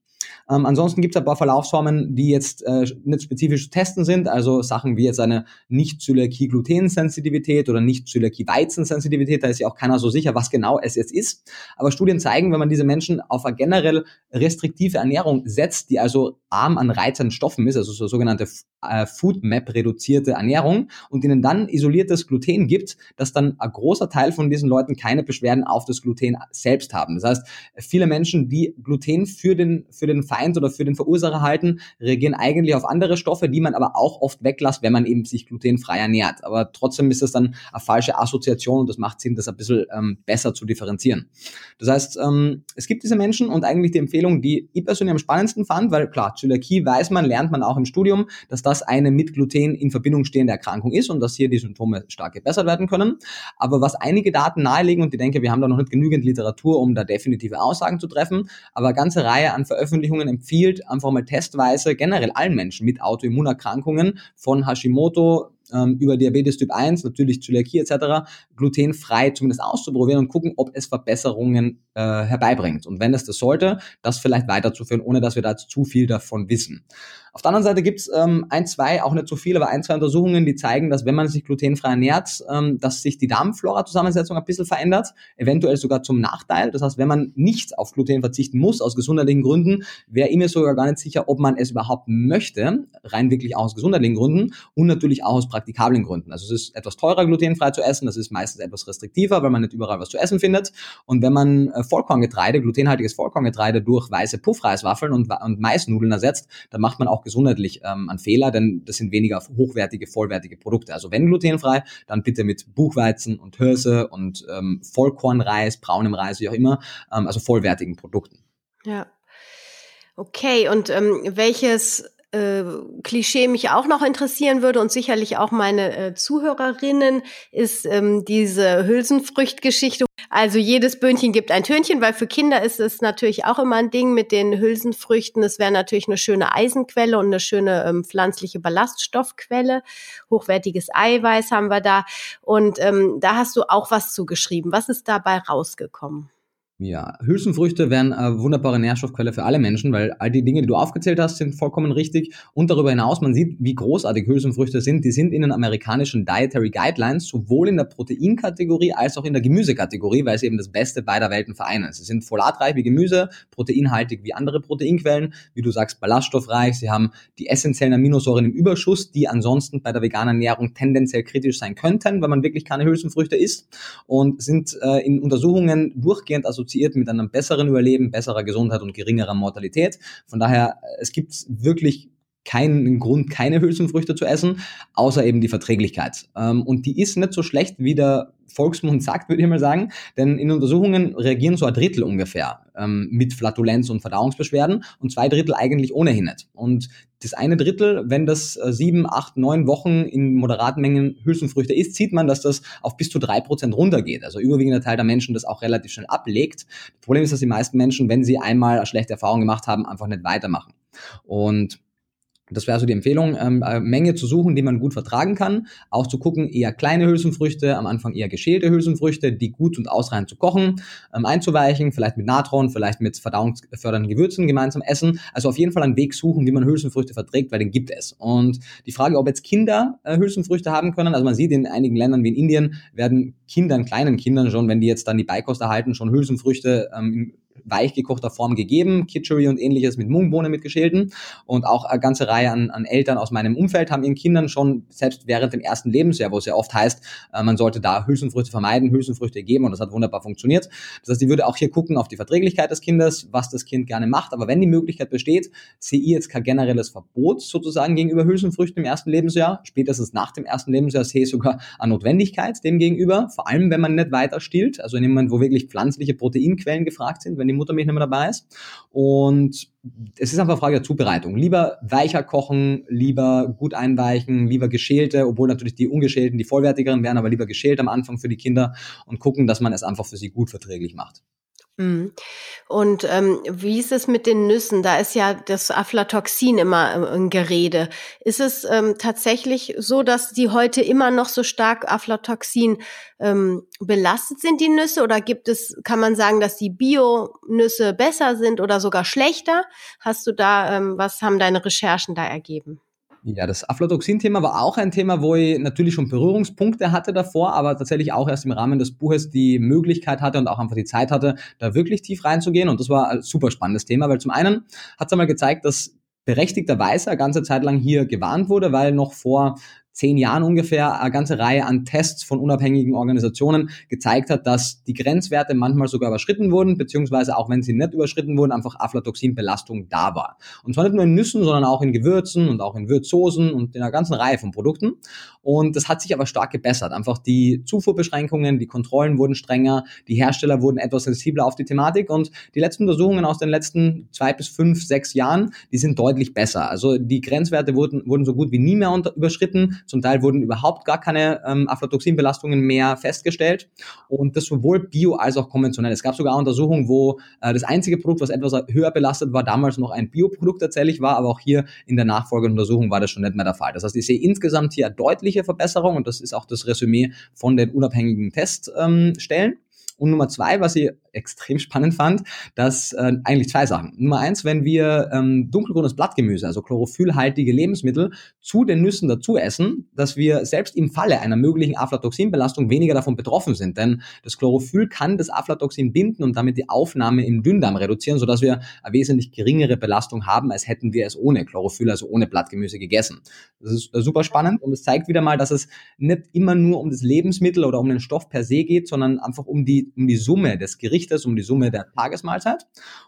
Ähm, ansonsten gibt es ein paar Verlaufsformen, die jetzt äh, nicht spezifisch zu testen sind, also Sachen wie jetzt eine Nicht-Zöliakie-Gluten-Sensitivität oder Nicht-Zöliakie-Weizen-Sensitivität, da ist ja auch keiner so sicher, was genau es jetzt ist. Aber Studien zeigen, wenn man diese Menschen auf eine generell restriktive Ernährung setzt, die also arm an reizenden Stoffen ist, also so sogenannte äh, Food Map reduzierte Ernährung und ihnen dann isoliertes Gluten gibt, dass dann ein großer Teil von diesen Leuten keine Beschwerden auf das Gluten selbst haben. Das heißt, viele Menschen, die Gluten für den, für den Feind oder für den Verursacher halten, reagieren eigentlich auf andere Stoffe, die man aber auch oft weglässt, wenn man eben sich glutenfrei ernährt. Aber trotzdem ist das dann eine falsche Assoziation und das macht Sinn, das ein bisschen ähm, besser zu differenzieren. Das heißt, ähm, es gibt diese Menschen und eigentlich die Empfehlung, die ich persönlich am spannendsten fand, weil klar, Zöliakie weiß man, lernt man auch im Studium, dass das eine mit Gluten in Verbindung stehende Erkrankung ist und dass hier die Symptome stark gebessert werden können. Aber was einige Daten nahelegen, und ich denke, wir haben da noch nicht genügend Literatur, um da definitive Aussagen zu treffen, aber eine ganze Reihe an Veröffentlichungen empfiehlt einfach mal testweise generell allen Menschen mit Autoimmunerkrankungen von Hashimoto ähm, über Diabetes Typ 1, natürlich Zöliakie etc., glutenfrei zumindest auszuprobieren und gucken, ob es Verbesserungen äh, herbeibringt. Und wenn es das sollte, das vielleicht weiterzuführen, ohne dass wir da zu viel davon wissen. Auf der anderen Seite gibt's ähm, ein, zwei, auch nicht so viel, aber ein, zwei Untersuchungen, die zeigen, dass wenn man sich glutenfrei ernährt, ähm, dass sich die Darmflora-Zusammensetzung ein bisschen verändert, eventuell sogar zum Nachteil. Das heißt, wenn man nicht auf Gluten verzichten muss, aus gesundheitlichen Gründen, wäre ich mir sogar gar nicht sicher, ob man es überhaupt möchte, rein wirklich auch aus gesundheitlichen Gründen und natürlich auch aus praktikablen Gründen. Also es ist etwas teurer, glutenfrei zu essen, das ist meistens etwas restriktiver, weil man nicht überall was zu essen findet. Und wenn man äh, Vollkorngetreide, glutenhaltiges Vollkorngetreide durch weiße Puffreiswaffeln und, und Maisnudeln ersetzt, dann macht man auch gesundheitlich ähm, einen Fehler, denn das sind weniger hochwertige, vollwertige Produkte. Also wenn glutenfrei, dann bitte mit Buchweizen und Hirse und ähm, Vollkornreis, braunem Reis, wie auch immer, ähm, also vollwertigen Produkten. Ja. Okay, und ähm, welches äh, Klischee mich auch noch interessieren würde und sicherlich auch meine äh, Zuhörerinnen, ist ähm, diese Hülsenfrüchtgeschichte. Also jedes Böhnchen gibt ein Tönchen, weil für Kinder ist es natürlich auch immer ein Ding mit den Hülsenfrüchten. Es wäre natürlich eine schöne Eisenquelle und eine schöne ähm, pflanzliche Ballaststoffquelle. Hochwertiges Eiweiß haben wir da. Und ähm, da hast du auch was zugeschrieben. Was ist dabei rausgekommen? Ja, Hülsenfrüchte wären eine wunderbare Nährstoffquelle für alle Menschen, weil all die Dinge, die du aufgezählt hast, sind vollkommen richtig. Und darüber hinaus, man sieht, wie großartig Hülsenfrüchte sind. Die sind in den amerikanischen Dietary Guidelines sowohl in der Proteinkategorie als auch in der Gemüsekategorie, weil sie eben das Beste beider Welten vereinen. Sie sind folatreich wie Gemüse, proteinhaltig wie andere Proteinquellen, wie du sagst, ballaststoffreich. Sie haben die essentiellen Aminosäuren im Überschuss, die ansonsten bei der veganen Ernährung tendenziell kritisch sein könnten, wenn man wirklich keine Hülsenfrüchte isst. Und sind äh, in Untersuchungen durchgehend also assoziiert mit einem besseren Überleben, besserer Gesundheit und geringerer Mortalität. Von daher, es gibt wirklich keinen Grund, keine Hülsenfrüchte zu essen, außer eben die Verträglichkeit. Ähm, und die ist nicht so schlecht, wie der Volksmund sagt, würde ich mal sagen, denn in Untersuchungen reagieren so ein Drittel ungefähr ähm, mit Flatulenz und Verdauungsbeschwerden und zwei Drittel eigentlich ohnehin nicht. Und das eine Drittel, wenn das äh, sieben, acht, neun Wochen in moderaten Mengen Hülsenfrüchte ist, sieht man, dass das auf bis zu drei Prozent runtergeht. Also überwiegender Teil der Menschen das auch relativ schnell ablegt. Das Problem ist, dass die meisten Menschen, wenn sie einmal eine schlechte Erfahrung gemacht haben, einfach nicht weitermachen. Und das wäre also die Empfehlung, ähm, eine Menge zu suchen, die man gut vertragen kann. Auch zu gucken, eher kleine Hülsenfrüchte, am Anfang eher geschälte Hülsenfrüchte, die gut und ausreichend zu kochen, ähm, einzuweichen, vielleicht mit Natron, vielleicht mit verdauungsfördernden Gewürzen gemeinsam essen. Also auf jeden Fall einen Weg suchen, wie man Hülsenfrüchte verträgt, weil den gibt es. Und die Frage, ob jetzt Kinder äh, Hülsenfrüchte haben können, also man sieht in einigen Ländern wie in Indien, werden Kindern, kleinen Kindern schon, wenn die jetzt dann die Beikost erhalten, schon Hülsenfrüchte ähm, weichgekochter Form gegeben, Kitchery und ähnliches mit Mungbohnen mit geschälten und auch eine ganze Reihe an, an Eltern aus meinem Umfeld haben ihren Kindern schon selbst während dem ersten Lebensjahr, wo es ja oft heißt, äh, man sollte da Hülsenfrüchte vermeiden, Hülsenfrüchte geben und das hat wunderbar funktioniert. Das heißt, ich würde auch hier gucken auf die Verträglichkeit des Kindes, was das Kind gerne macht, aber wenn die Möglichkeit besteht, sehe ich jetzt kein generelles Verbot sozusagen gegenüber Hülsenfrüchten im ersten Lebensjahr, spätestens nach dem ersten Lebensjahr sehe ich sogar eine Notwendigkeit dem gegenüber, vor allem wenn man nicht weiter stillt, also in dem Moment, wo wirklich pflanzliche Proteinquellen gefragt sind, wenn die Muttermilch nicht mehr dabei ist. Und es ist einfach eine Frage der Zubereitung. Lieber weicher kochen, lieber gut einweichen, lieber geschälte, obwohl natürlich die ungeschälten die vollwertigeren wären, aber lieber geschält am Anfang für die Kinder und gucken, dass man es einfach für sie gut verträglich macht. Mhm. Und ähm, wie ist es mit den Nüssen? Da ist ja das Aflatoxin immer ein Gerede. Ist es ähm, tatsächlich so, dass die heute immer noch so stark Aflatoxin ähm, belastet sind, die Nüsse? Oder gibt es, kann man sagen, dass die Bio-Nüsse besser sind oder sogar schlechter? Hast du da, ähm, was haben deine Recherchen da ergeben? Ja, das Aflatoxin-Thema war auch ein Thema, wo ich natürlich schon Berührungspunkte hatte davor, aber tatsächlich auch erst im Rahmen des Buches die Möglichkeit hatte und auch einfach die Zeit hatte, da wirklich tief reinzugehen. Und das war ein super spannendes Thema, weil zum einen hat es einmal gezeigt, dass berechtigterweise eine ganze Zeit lang hier gewarnt wurde, weil noch vor zehn Jahren ungefähr eine ganze Reihe an Tests von unabhängigen Organisationen gezeigt hat, dass die Grenzwerte manchmal sogar überschritten wurden, beziehungsweise auch wenn sie nicht überschritten wurden, einfach Aflatoxinbelastung da war. Und zwar nicht nur in Nüssen, sondern auch in Gewürzen und auch in Würzsoßen und in einer ganzen Reihe von Produkten. Und das hat sich aber stark gebessert. Einfach die Zufuhrbeschränkungen, die Kontrollen wurden strenger, die Hersteller wurden etwas sensibler auf die Thematik und die letzten Untersuchungen aus den letzten zwei bis fünf, sechs Jahren, die sind deutlich besser. Also die Grenzwerte wurden, wurden so gut wie nie mehr unter, überschritten. Zum Teil wurden überhaupt gar keine ähm, Aflatoxinbelastungen mehr festgestellt. Und das sowohl bio als auch konventionell. Es gab sogar Untersuchungen, wo äh, das einzige Produkt, was etwas höher belastet war, damals noch ein Bioprodukt tatsächlich war, aber auch hier in der nachfolgenden Untersuchung war das schon nicht mehr der Fall. Das heißt, ich sehe insgesamt hier deutliche Verbesserung und das ist auch das Resümee von den unabhängigen Teststellen. Ähm, und Nummer zwei, was ich extrem spannend fand, dass äh, eigentlich zwei Sachen. Nummer eins, wenn wir ähm, dunkelgrünes Blattgemüse, also chlorophyllhaltige Lebensmittel, zu den Nüssen dazu essen, dass wir selbst im Falle einer möglichen Aflatoxinbelastung weniger davon betroffen sind. Denn das Chlorophyll kann das Aflatoxin binden und damit die Aufnahme im Dünndarm reduzieren, sodass wir eine wesentlich geringere Belastung haben, als hätten wir es ohne Chlorophyll, also ohne Blattgemüse gegessen. Das ist äh, super spannend und es zeigt wieder mal, dass es nicht immer nur um das Lebensmittel oder um den Stoff per se geht, sondern einfach um die um die Summe des Gerichtes, um die Summe der Tagesmahlzeit.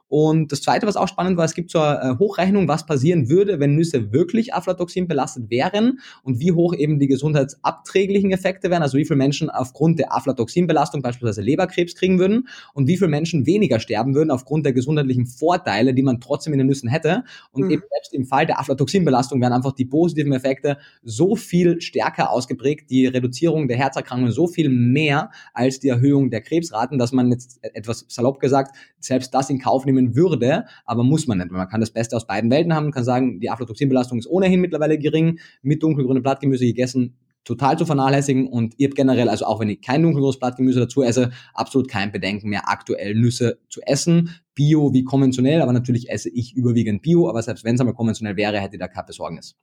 Und das Zweite, was auch spannend war, es gibt so eine äh, Hochrechnung, was passieren würde, wenn Nüsse wirklich Aflatoxin belastet wären und wie hoch eben die gesundheitsabträglichen Effekte wären, also wie viele Menschen aufgrund der Aflatoxinbelastung beispielsweise Leberkrebs kriegen würden und wie viele Menschen weniger sterben würden aufgrund der gesundheitlichen Vorteile, die man trotzdem in den Nüssen hätte. Und mhm. eben selbst im Fall der Aflatoxinbelastung wären einfach die positiven Effekte so viel stärker ausgeprägt, die Reduzierung der Herzerkrankungen so viel mehr als die Erhöhung der Krebsraten, dass man jetzt etwas salopp gesagt selbst das in Kauf nehmen nehmen würde, aber muss man nicht. Man kann das Beste aus beiden Welten haben, kann sagen, die Aflatoxinbelastung ist ohnehin mittlerweile gering, mit dunkelgrünem Blattgemüse gegessen, total zu vernachlässigen und ihr habt generell, also auch wenn ich kein dunkelgrünes Blattgemüse dazu esse, absolut kein Bedenken mehr, aktuell Nüsse zu essen. Bio wie konventionell, aber natürlich esse ich überwiegend Bio, aber selbst wenn es einmal konventionell wäre, hätte ich da keine Besorgnis.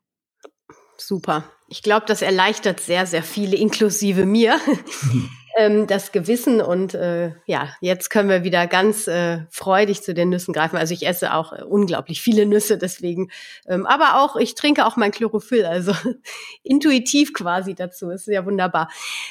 Super. Ich glaube, das erleichtert sehr, sehr viele, inklusive mir. ähm, das Gewissen und äh, ja, jetzt können wir wieder ganz äh, freudig zu den Nüssen greifen. Also ich esse auch äh, unglaublich viele Nüsse, deswegen, ähm, aber auch, ich trinke auch mein Chlorophyll, also intuitiv quasi dazu. Ist ja wunderbar.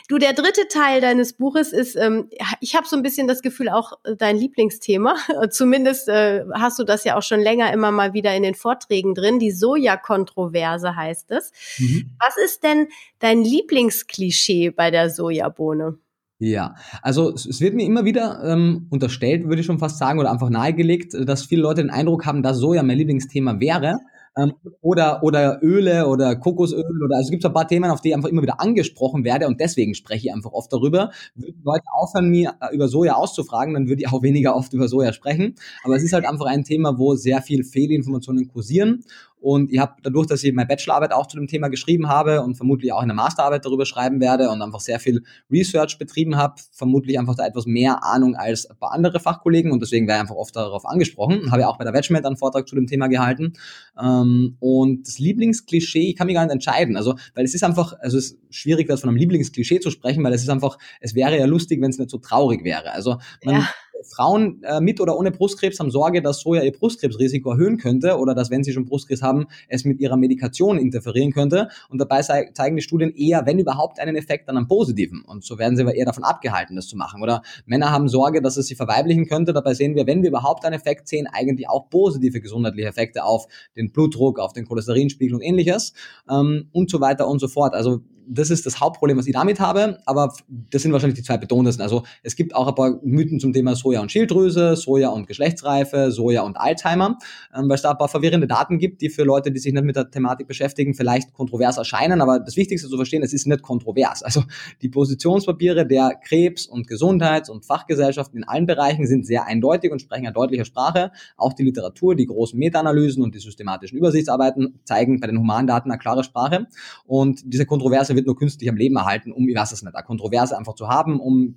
Du, der dritte Teil deines Buches ist, ähm, ich habe so ein bisschen das Gefühl, auch äh, dein Lieblingsthema. Zumindest äh, hast du das ja auch schon länger immer mal wieder in den Vorträgen drin. Die Sojakontroverse heißt es. Mhm. Was ist denn dein Lieblingsklischee bei der Sojabohne? Ja, also es wird mir immer wieder ähm, unterstellt, würde ich schon fast sagen, oder einfach nahegelegt, dass viele Leute den Eindruck haben, dass Soja mein Lieblingsthema wäre. Ähm, oder, oder Öle oder Kokosöl oder also es gibt so ein paar Themen, auf die ich einfach immer wieder angesprochen werde und deswegen spreche ich einfach oft darüber. Würden Leute aufhören, mir äh, über Soja auszufragen, dann würde ich auch weniger oft über Soja sprechen. Aber es ist halt einfach ein Thema, wo sehr viel Fehlinformationen kursieren und ich habe dadurch, dass ich meine Bachelorarbeit auch zu dem Thema geschrieben habe und vermutlich auch eine Masterarbeit darüber schreiben werde und einfach sehr viel Research betrieben habe, vermutlich einfach da etwas mehr Ahnung als ein paar andere Fachkollegen und deswegen werde ich einfach oft darauf angesprochen. Habe ja auch bei der Wedgmet einen Vortrag zu dem Thema gehalten. Ähm, und das Lieblingsklischee, ich kann mich gar nicht entscheiden. Also, weil es ist einfach, also es ist schwierig, das von einem Lieblingsklischee zu sprechen, weil es ist einfach, es wäre ja lustig, wenn es nicht so traurig wäre. Also man, ja Frauen äh, mit oder ohne Brustkrebs haben Sorge, dass Soja ihr Brustkrebsrisiko erhöhen könnte oder dass, wenn sie schon Brustkrebs haben, es mit ihrer Medikation interferieren könnte. Und dabei zeigen die Studien eher, wenn überhaupt, einen Effekt dann am positiven. Und so werden sie aber eher davon abgehalten, das zu machen. Oder Männer haben Sorge, dass es sie verweiblichen könnte. Dabei sehen wir, wenn wir überhaupt einen Effekt sehen, eigentlich auch positive gesundheitliche Effekte auf den Blutdruck, auf den Cholesterinspiegel und ähnliches ähm, und so weiter und so fort. Also das ist das Hauptproblem, was ich damit habe, aber das sind wahrscheinlich die zwei betontesten. Also es gibt auch ein paar Mythen zum Thema Soja und Schilddrüse, Soja und Geschlechtsreife, Soja und Alzheimer, ähm, weil es da ein paar verwirrende Daten gibt, die für Leute, die sich nicht mit der Thematik beschäftigen, vielleicht kontrovers erscheinen, aber das Wichtigste zu verstehen, es ist nicht kontrovers. Also die Positionspapiere der Krebs- und Gesundheits- und Fachgesellschaften in allen Bereichen sind sehr eindeutig und sprechen eine deutliche Sprache. Auch die Literatur, die großen Meta-Analysen und die systematischen Übersichtsarbeiten zeigen bei den Humandaten eine klare Sprache und diese Kontroverse wird nur künstlich am Leben erhalten, um, ich weiß es nicht, eine Kontroverse einfach zu haben, um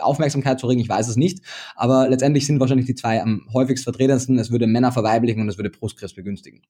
Aufmerksamkeit zu regen, ich weiß es nicht. Aber letztendlich sind wahrscheinlich die zwei am häufigst vertretensten. Es würde Männer verweiblichen und es würde Brustkrebs begünstigen.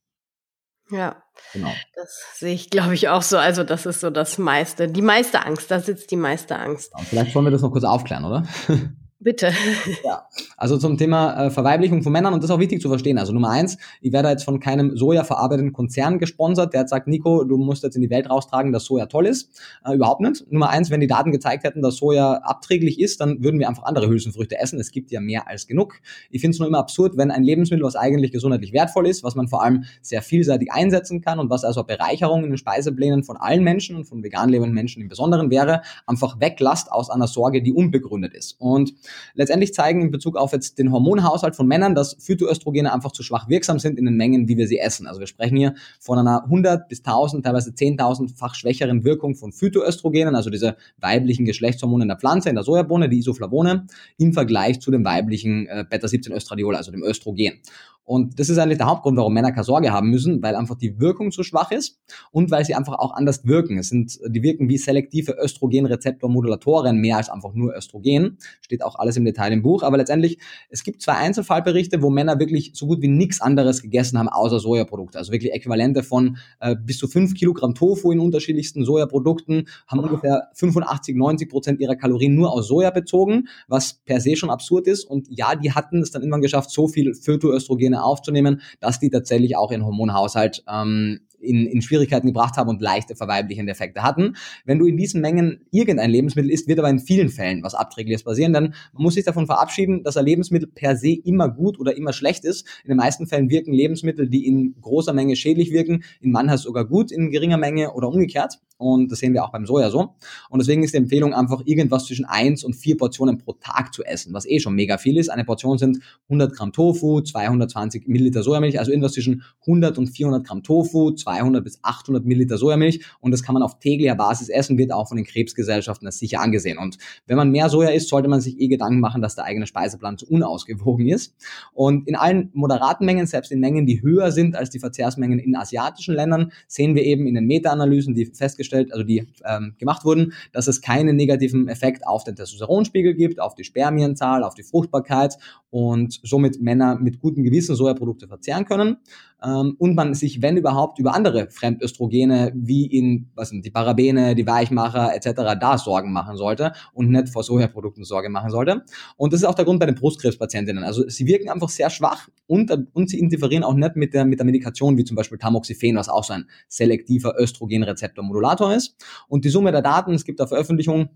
Ja, genau. das sehe ich, glaube ich, auch so. Also das ist so das meiste, die meiste Angst, da sitzt die meiste Angst. Und vielleicht wollen wir das noch kurz aufklären, oder? Bitte. Ja, also zum Thema äh, Verweiblichung von Männern und das ist auch wichtig zu verstehen. Also Nummer eins, ich werde jetzt von keinem Soja verarbeitenden Konzern gesponsert, der jetzt sagt, Nico, du musst jetzt in die Welt raustragen, dass Soja toll ist. Äh, überhaupt nicht. Nummer eins, wenn die Daten gezeigt hätten, dass Soja abträglich ist, dann würden wir einfach andere Hülsenfrüchte essen. Es gibt ja mehr als genug. Ich finde es nur immer absurd, wenn ein Lebensmittel, was eigentlich gesundheitlich wertvoll ist, was man vor allem sehr vielseitig einsetzen kann und was also Bereicherung in den Speiseplänen von allen Menschen und von vegan lebenden Menschen im Besonderen wäre, einfach weglasst aus einer Sorge, die unbegründet ist. Und letztendlich zeigen in Bezug auf jetzt den Hormonhaushalt von Männern, dass Phytoöstrogene einfach zu schwach wirksam sind in den Mengen, wie wir sie essen. Also wir sprechen hier von einer 100 bis 1000, teilweise 10.000-fach schwächeren Wirkung von Phytoöstrogenen, also diese weiblichen Geschlechtshormone in der Pflanze, in der Sojabohne, die Isoflavone, im Vergleich zu dem weiblichen äh, Beta-17-Östradiol, also dem Östrogen. Und das ist eigentlich der Hauptgrund, warum Männer keine Sorge haben müssen, weil einfach die Wirkung zu schwach ist und weil sie einfach auch anders wirken. Es sind, die wirken wie selektive Östrogenrezeptormodulatoren mehr als einfach nur Östrogen. Steht auch alles im Detail im Buch. Aber letztendlich, es gibt zwei Einzelfallberichte, wo Männer wirklich so gut wie nichts anderes gegessen haben, außer Sojaprodukte. Also wirklich Äquivalente von äh, bis zu fünf Kilogramm Tofu in unterschiedlichsten Sojaprodukten, haben ungefähr 85, 90 Prozent ihrer Kalorien nur aus Soja bezogen, was per se schon absurd ist. Und ja, die hatten es dann irgendwann geschafft, so viel Phytoöstrogene aufzunehmen, dass die tatsächlich auch ihren Hormonhaushalt ähm, in, in Schwierigkeiten gebracht haben und leichte verweiblichende Effekte hatten. Wenn du in diesen Mengen irgendein Lebensmittel isst, wird aber in vielen Fällen was Abträgliches passieren, denn man muss sich davon verabschieden, dass ein Lebensmittel per se immer gut oder immer schlecht ist. In den meisten Fällen wirken Lebensmittel, die in großer Menge schädlich wirken, in mancher sogar gut in geringer Menge oder umgekehrt. Und das sehen wir auch beim Soja so. Und deswegen ist die Empfehlung einfach irgendwas zwischen eins und vier Portionen pro Tag zu essen, was eh schon mega viel ist. Eine Portion sind 100 Gramm Tofu, 220 Milliliter Sojamilch, also irgendwas zwischen 100 und 400 Gramm Tofu, 200 bis 800 Milliliter Sojamilch und das kann man auf täglicher Basis essen, wird auch von den Krebsgesellschaften als sicher angesehen. Und wenn man mehr Soja isst, sollte man sich eh Gedanken machen, dass der eigene Speiseplan zu unausgewogen ist. Und in allen moderaten Mengen, selbst in Mengen, die höher sind als die Verzehrsmengen in asiatischen Ländern, sehen wir eben in den Meta-Analysen, die festgestellt, also die ähm, gemacht wurden, dass es keinen negativen Effekt auf den Testosteronspiegel gibt, auf die Spermienzahl, auf die Fruchtbarkeit und somit Männer mit gutem Gewissen Sojaprodukte verzehren können ähm, und man sich, wenn überhaupt, über andere Fremdöstrogene wie in was sind die Parabene, die Weichmacher etc. da Sorgen machen sollte und nicht vor Sojaprodukten Sorge machen sollte. Und das ist auch der Grund bei den Brustkrebspatientinnen. Also sie wirken einfach sehr schwach und, und sie interferieren auch nicht mit der, mit der Medikation, wie zum Beispiel Tamoxifen, was auch so ein selektiver Östrogenrezeptormodulator ist. Und die Summe der Daten, es gibt da Veröffentlichungen,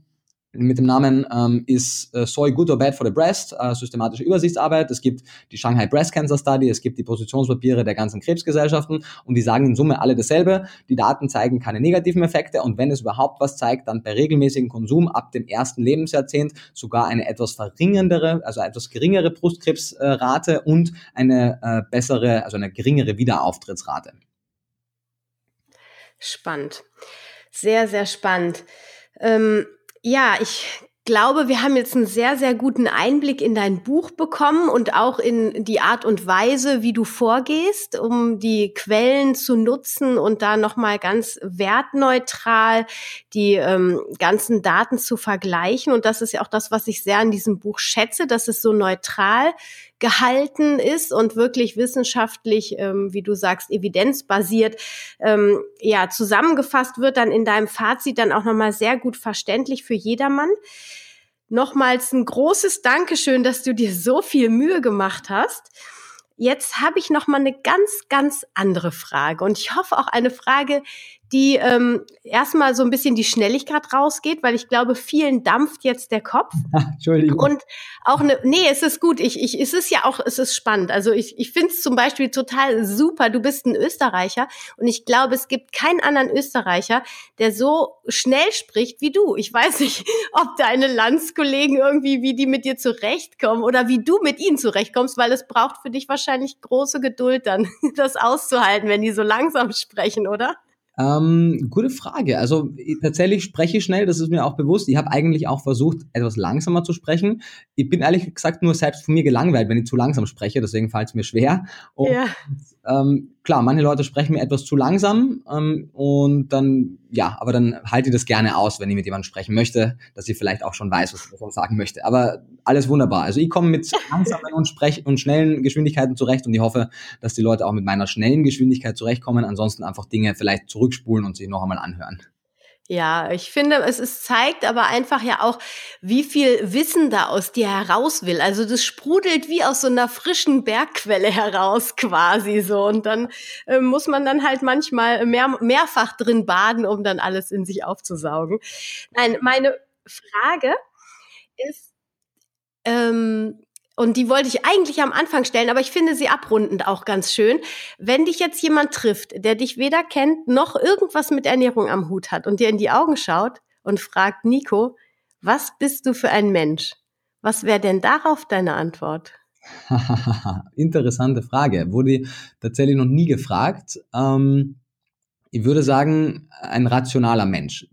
mit dem Namen ähm, ist äh, Soy Good or Bad for the Breast, äh, systematische Übersichtsarbeit. Es gibt die Shanghai Breast Cancer Study, es gibt die Positionspapiere der ganzen Krebsgesellschaften und die sagen in Summe alle dasselbe. Die Daten zeigen keine negativen Effekte und wenn es überhaupt was zeigt, dann bei regelmäßigem Konsum ab dem ersten Lebensjahrzehnt sogar eine etwas verringendere, also etwas geringere Brustkrebsrate und eine äh, bessere, also eine geringere Wiederauftrittsrate. Spannend. Sehr, sehr spannend. Ähm ja, ich glaube, wir haben jetzt einen sehr, sehr guten Einblick in dein Buch bekommen und auch in die Art und Weise, wie du vorgehst, um die Quellen zu nutzen und da nochmal ganz wertneutral die ähm, ganzen Daten zu vergleichen. Und das ist ja auch das, was ich sehr an diesem Buch schätze, dass es so neutral gehalten ist und wirklich wissenschaftlich, ähm, wie du sagst, evidenzbasiert, ähm, ja, zusammengefasst wird, dann in deinem Fazit dann auch nochmal sehr gut verständlich für jedermann. Nochmals ein großes Dankeschön, dass du dir so viel Mühe gemacht hast. Jetzt habe ich noch mal eine ganz, ganz andere Frage und ich hoffe auch eine Frage, die ähm, erstmal so ein bisschen die Schnelligkeit rausgeht, weil ich glaube, vielen dampft jetzt der Kopf. Entschuldigung. Und auch eine, nee, es ist gut. Ich, ich, es ist ja auch, es ist spannend. Also ich, ich finde es zum Beispiel total super. Du bist ein Österreicher und ich glaube, es gibt keinen anderen Österreicher, der so schnell spricht wie du. Ich weiß nicht, ob deine Landskollegen irgendwie, wie die mit dir zurechtkommen oder wie du mit ihnen zurechtkommst, weil es braucht für dich wahrscheinlich große Geduld dann, das auszuhalten, wenn die so langsam sprechen, oder? Ähm, gute Frage. Also tatsächlich spreche ich schnell, das ist mir auch bewusst. Ich habe eigentlich auch versucht, etwas langsamer zu sprechen. Ich bin ehrlich gesagt nur selbst von mir gelangweilt, wenn ich zu langsam spreche, deswegen fällt es mir schwer. Und ja ähm, klar, manche Leute sprechen mir etwas zu langsam ähm, und dann, ja, aber dann halte ich das gerne aus, wenn ich mit jemandem sprechen möchte, dass ich vielleicht auch schon weiß, was ich sagen möchte. Aber alles wunderbar. Also ich komme mit langsamen und, sprech und schnellen Geschwindigkeiten zurecht und ich hoffe, dass die Leute auch mit meiner schnellen Geschwindigkeit zurechtkommen. Ansonsten einfach Dinge vielleicht zurückspulen und sich noch einmal anhören. Ja, ich finde, es ist, zeigt aber einfach ja auch, wie viel Wissen da aus dir heraus will. Also das sprudelt wie aus so einer frischen Bergquelle heraus quasi so. Und dann äh, muss man dann halt manchmal mehr, mehrfach drin baden, um dann alles in sich aufzusaugen. Nein, meine Frage ist, ähm, und die wollte ich eigentlich am Anfang stellen, aber ich finde sie abrundend auch ganz schön. Wenn dich jetzt jemand trifft, der dich weder kennt noch irgendwas mit Ernährung am Hut hat und dir in die Augen schaut und fragt, Nico, was bist du für ein Mensch? Was wäre denn darauf deine Antwort? Interessante Frage. Wurde tatsächlich noch nie gefragt. Ähm, ich würde sagen, ein rationaler Mensch.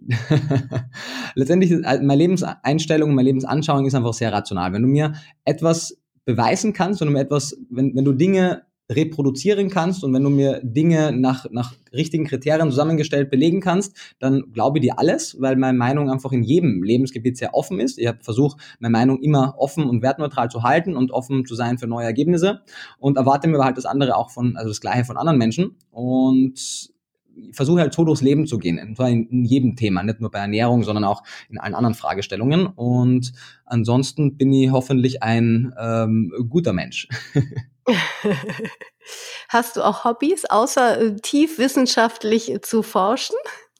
Letztendlich, äh, meine Lebenseinstellung, meine Lebensanschauung ist einfach sehr rational. Wenn du mir etwas beweisen kannst, wenn du mir etwas, wenn, wenn du Dinge reproduzieren kannst und wenn du mir Dinge nach, nach richtigen Kriterien zusammengestellt belegen kannst, dann glaube ich dir alles, weil meine Meinung einfach in jedem Lebensgebiet sehr offen ist. Ich habe versucht, meine Meinung immer offen und wertneutral zu halten und offen zu sein für neue Ergebnisse und erwarte mir halt das andere auch von, also das Gleiche von anderen Menschen und versuche halt so durchs Leben zu gehen, und zwar in, in, jedem Thema, nicht nur bei Ernährung, sondern auch in allen anderen Fragestellungen. Und ansonsten bin ich hoffentlich ein ähm, guter Mensch. Hast du auch Hobbys, außer äh, tief wissenschaftlich zu forschen?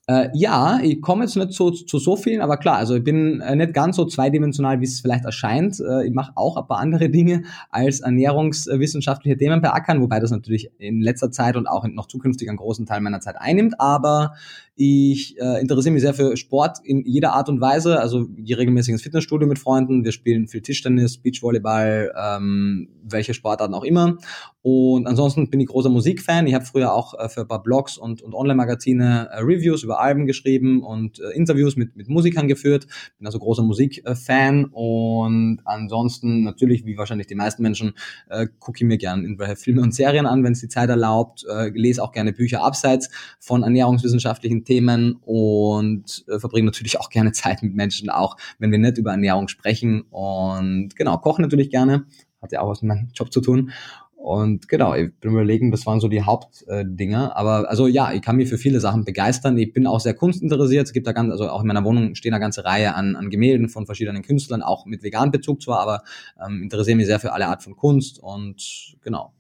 Äh, ja, ich komme jetzt nicht so, zu so vielen, aber klar, also ich bin äh, nicht ganz so zweidimensional, wie es vielleicht erscheint. Äh, ich mache auch ein paar andere Dinge als ernährungswissenschaftliche Themen beackern, wobei das natürlich in letzter Zeit und auch noch zukünftig einen großen Teil meiner Zeit einnimmt. Aber ich äh, interessiere mich sehr für Sport in jeder Art und Weise. Also gehe regelmäßig ins Fitnessstudio mit Freunden. Wir spielen viel Tischtennis, Beachvolleyball, ähm, welche Sportarten auch immer. Und ansonsten bin ich großer Musikfan. Ich habe früher auch äh, für ein paar Blogs und, und Online-Magazine äh, Reviews über Alben geschrieben und äh, Interviews mit, mit Musikern geführt. Bin also großer Musikfan. Und ansonsten natürlich, wie wahrscheinlich die meisten Menschen, äh, gucke ich mir gerne irgendwelche Filme und Serien an, wenn es die Zeit erlaubt. Äh, lese auch gerne Bücher abseits von ernährungswissenschaftlichen Themen und äh, verbringe natürlich auch gerne Zeit mit Menschen, auch wenn wir nicht über Ernährung sprechen. Und genau, koche natürlich gerne, hat ja auch was mit meinem Job zu tun. Und genau, ich bin überlegen, das waren so die Hauptdinger. Aber also ja, ich kann mich für viele Sachen begeistern. Ich bin auch sehr kunstinteressiert. Es gibt da ganz, also auch in meiner Wohnung stehen eine ganze Reihe an, an Gemälden von verschiedenen Künstlern, auch mit veganem Bezug zwar, aber ähm, interessiere mich sehr für alle Art von Kunst und genau.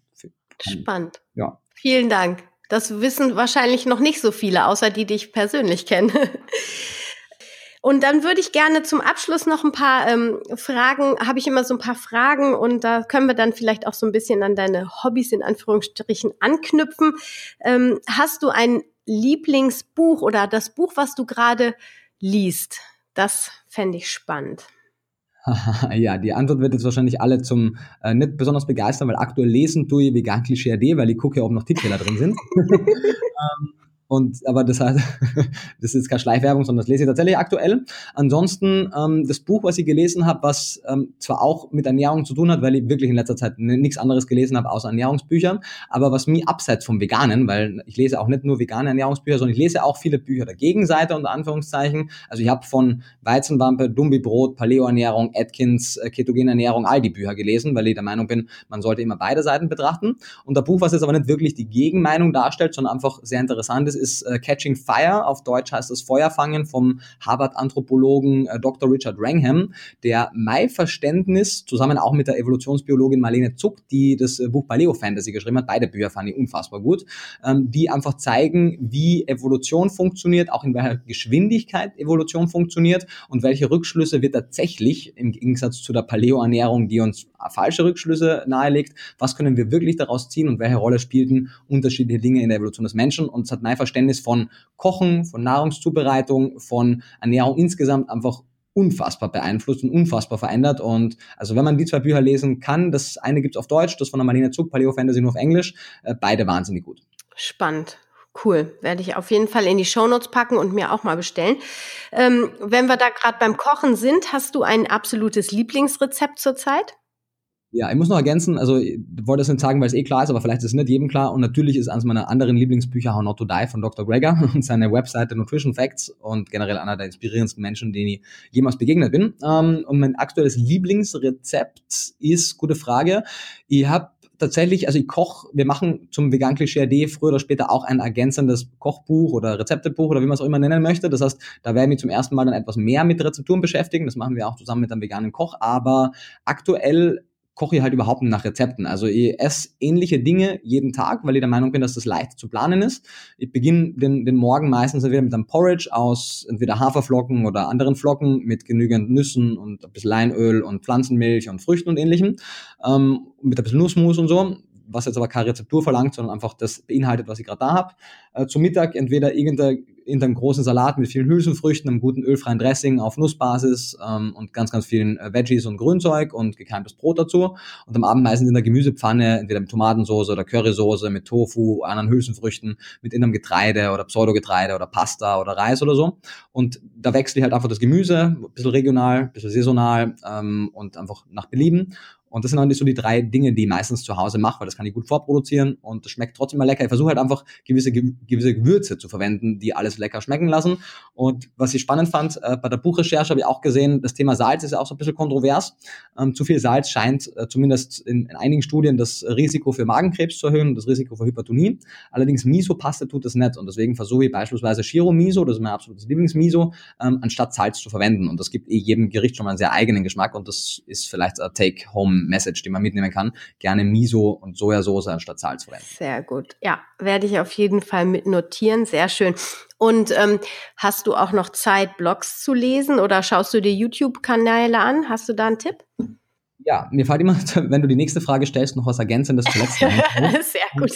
Spannend. Ja. Vielen Dank. Das wissen wahrscheinlich noch nicht so viele, außer die, die ich persönlich kenne. Und dann würde ich gerne zum Abschluss noch ein paar ähm, Fragen, habe ich immer so ein paar Fragen und da können wir dann vielleicht auch so ein bisschen an deine Hobbys in Anführungsstrichen anknüpfen. Ähm, hast du ein Lieblingsbuch oder das Buch, was du gerade liest? Das fände ich spannend. ja, die Antwort wird jetzt wahrscheinlich alle zum äh, nicht besonders begeistern, weil aktuell lesen tue ich vegan Klischee AD, weil ich gucke, ob noch Tippfehler drin sind. ähm, und aber das heißt, das ist keine Schleichwerbung, sondern das lese ich tatsächlich aktuell. Ansonsten ähm, das Buch, was ich gelesen habe, was ähm, zwar auch mit Ernährung zu tun hat, weil ich wirklich in letzter Zeit nichts anderes gelesen habe außer Ernährungsbüchern, aber was mir abseits vom Veganen, weil ich lese auch nicht nur vegane Ernährungsbücher, sondern ich lese auch viele Bücher der Gegenseite unter Anführungszeichen. Also ich habe von Weizenwampe, Dumbi-Brot, Paleo-Ernährung, Atkins, äh, ketogene Ernährung, all die Bücher gelesen, weil ich der Meinung bin, man sollte immer beide Seiten betrachten. Und der Buch, was jetzt aber nicht wirklich die Gegenmeinung darstellt, sondern einfach sehr interessant ist, ist äh, Catching Fire, auf Deutsch heißt es Feuerfangen vom Harvard-Anthropologen äh, Dr. Richard Wrangham, der mein Verständnis zusammen auch mit der Evolutionsbiologin Marlene Zuck, die das äh, Buch Paleo Fantasy geschrieben hat, beide Bücher fand ich unfassbar gut, ähm, die einfach zeigen, wie Evolution funktioniert, auch in welcher Geschwindigkeit Evolution funktioniert und welche Rückschlüsse wir tatsächlich im Gegensatz zu der Paleo-Ernährung, die uns falsche Rückschlüsse nahelegt, was können wir wirklich daraus ziehen und welche Rolle spielten unterschiedliche Dinge in der Evolution des Menschen und es hat mein Verständnis von Kochen, von Nahrungszubereitung, von Ernährung insgesamt einfach unfassbar beeinflusst und unfassbar verändert. Und also wenn man die zwei Bücher lesen kann, das eine gibt's auf Deutsch, das von der Marlene Zug, Paleo Fantasy nur auf Englisch, äh, beide wahnsinnig gut. Spannend. Cool, werde ich auf jeden Fall in die Shownotes packen und mir auch mal bestellen. Ähm, wenn wir da gerade beim Kochen sind, hast du ein absolutes Lieblingsrezept zurzeit? Ja, ich muss noch ergänzen, also ich wollte das nicht sagen, weil es eh klar ist, aber vielleicht ist es nicht jedem klar. Und natürlich ist eines meiner anderen Lieblingsbücher How Not to Die von Dr. Greger und seine Webseite Nutrition Facts und generell einer der inspirierendsten Menschen, denen ich jemals begegnet bin. Ähm, und mein aktuelles Lieblingsrezept ist, gute Frage, ich habe tatsächlich, also ich koche, wir machen zum Vegan Klischee AD früher oder später auch ein ergänzendes Kochbuch oder Rezeptebuch oder wie man es auch immer nennen möchte. Das heißt, da werden wir zum ersten Mal dann etwas mehr mit Rezepturen beschäftigen. Das machen wir auch zusammen mit einem veganen Koch. Aber aktuell koche ich halt überhaupt nach Rezepten. Also ich esse ähnliche Dinge jeden Tag, weil ich der Meinung bin, dass das leicht zu planen ist. Ich beginne den, den Morgen meistens entweder mit einem Porridge aus entweder Haferflocken oder anderen Flocken mit genügend Nüssen und ein bisschen Leinöl und Pflanzenmilch und Früchten und ähnlichem. Ähm, mit ein bisschen Nussmus und so was jetzt aber keine Rezeptur verlangt, sondern einfach das beinhaltet, was ich gerade da habe. Äh, zum Mittag entweder irgendein, irgendeinen großen Salat mit vielen Hülsenfrüchten, einem guten ölfreien Dressing auf Nussbasis ähm, und ganz, ganz vielen äh, Veggies und Grünzeug und gekeimtes Brot dazu. Und am Abend meistens in der Gemüsepfanne, entweder mit Tomatensauce oder Currysoße, mit Tofu, anderen Hülsenfrüchten, mit irgendeinem Getreide oder Pseudogetreide oder Pasta oder Reis oder so. Und da wechsle ich halt einfach das Gemüse, ein bisschen regional, ein bisschen saisonal ähm, und einfach nach Belieben. Und das sind eigentlich so die drei Dinge, die ich meistens zu Hause mache, weil das kann ich gut vorproduzieren und das schmeckt trotzdem mal lecker. Ich versuche halt einfach gewisse, gewisse Gewürze zu verwenden, die alles lecker schmecken lassen. Und was ich spannend fand, äh, bei der Buchrecherche habe ich auch gesehen, das Thema Salz ist ja auch so ein bisschen kontrovers. Ähm, zu viel Salz scheint äh, zumindest in, in, einigen Studien das Risiko für Magenkrebs zu erhöhen und das Risiko für Hypertonie. Allerdings Miso-Paste tut das nicht und deswegen versuche ich beispielsweise Shiro-Miso, das ist mein absolutes Lieblingsmiso, ähm, anstatt Salz zu verwenden. Und das gibt eh jedem Gericht schon mal einen sehr eigenen Geschmack und das ist vielleicht ein Take-Home Message, die man mitnehmen kann. Gerne Miso und Sojasauce anstatt Salz verwenden. Sehr gut. Ja, werde ich auf jeden Fall mit notieren. Sehr schön. Und ähm, hast du auch noch Zeit, Blogs zu lesen oder schaust du dir YouTube-Kanäle an? Hast du da einen Tipp? Ja, mir fällt immer, wenn du die nächste Frage stellst, noch was Ergänzendes zuletzt. Sehr gut.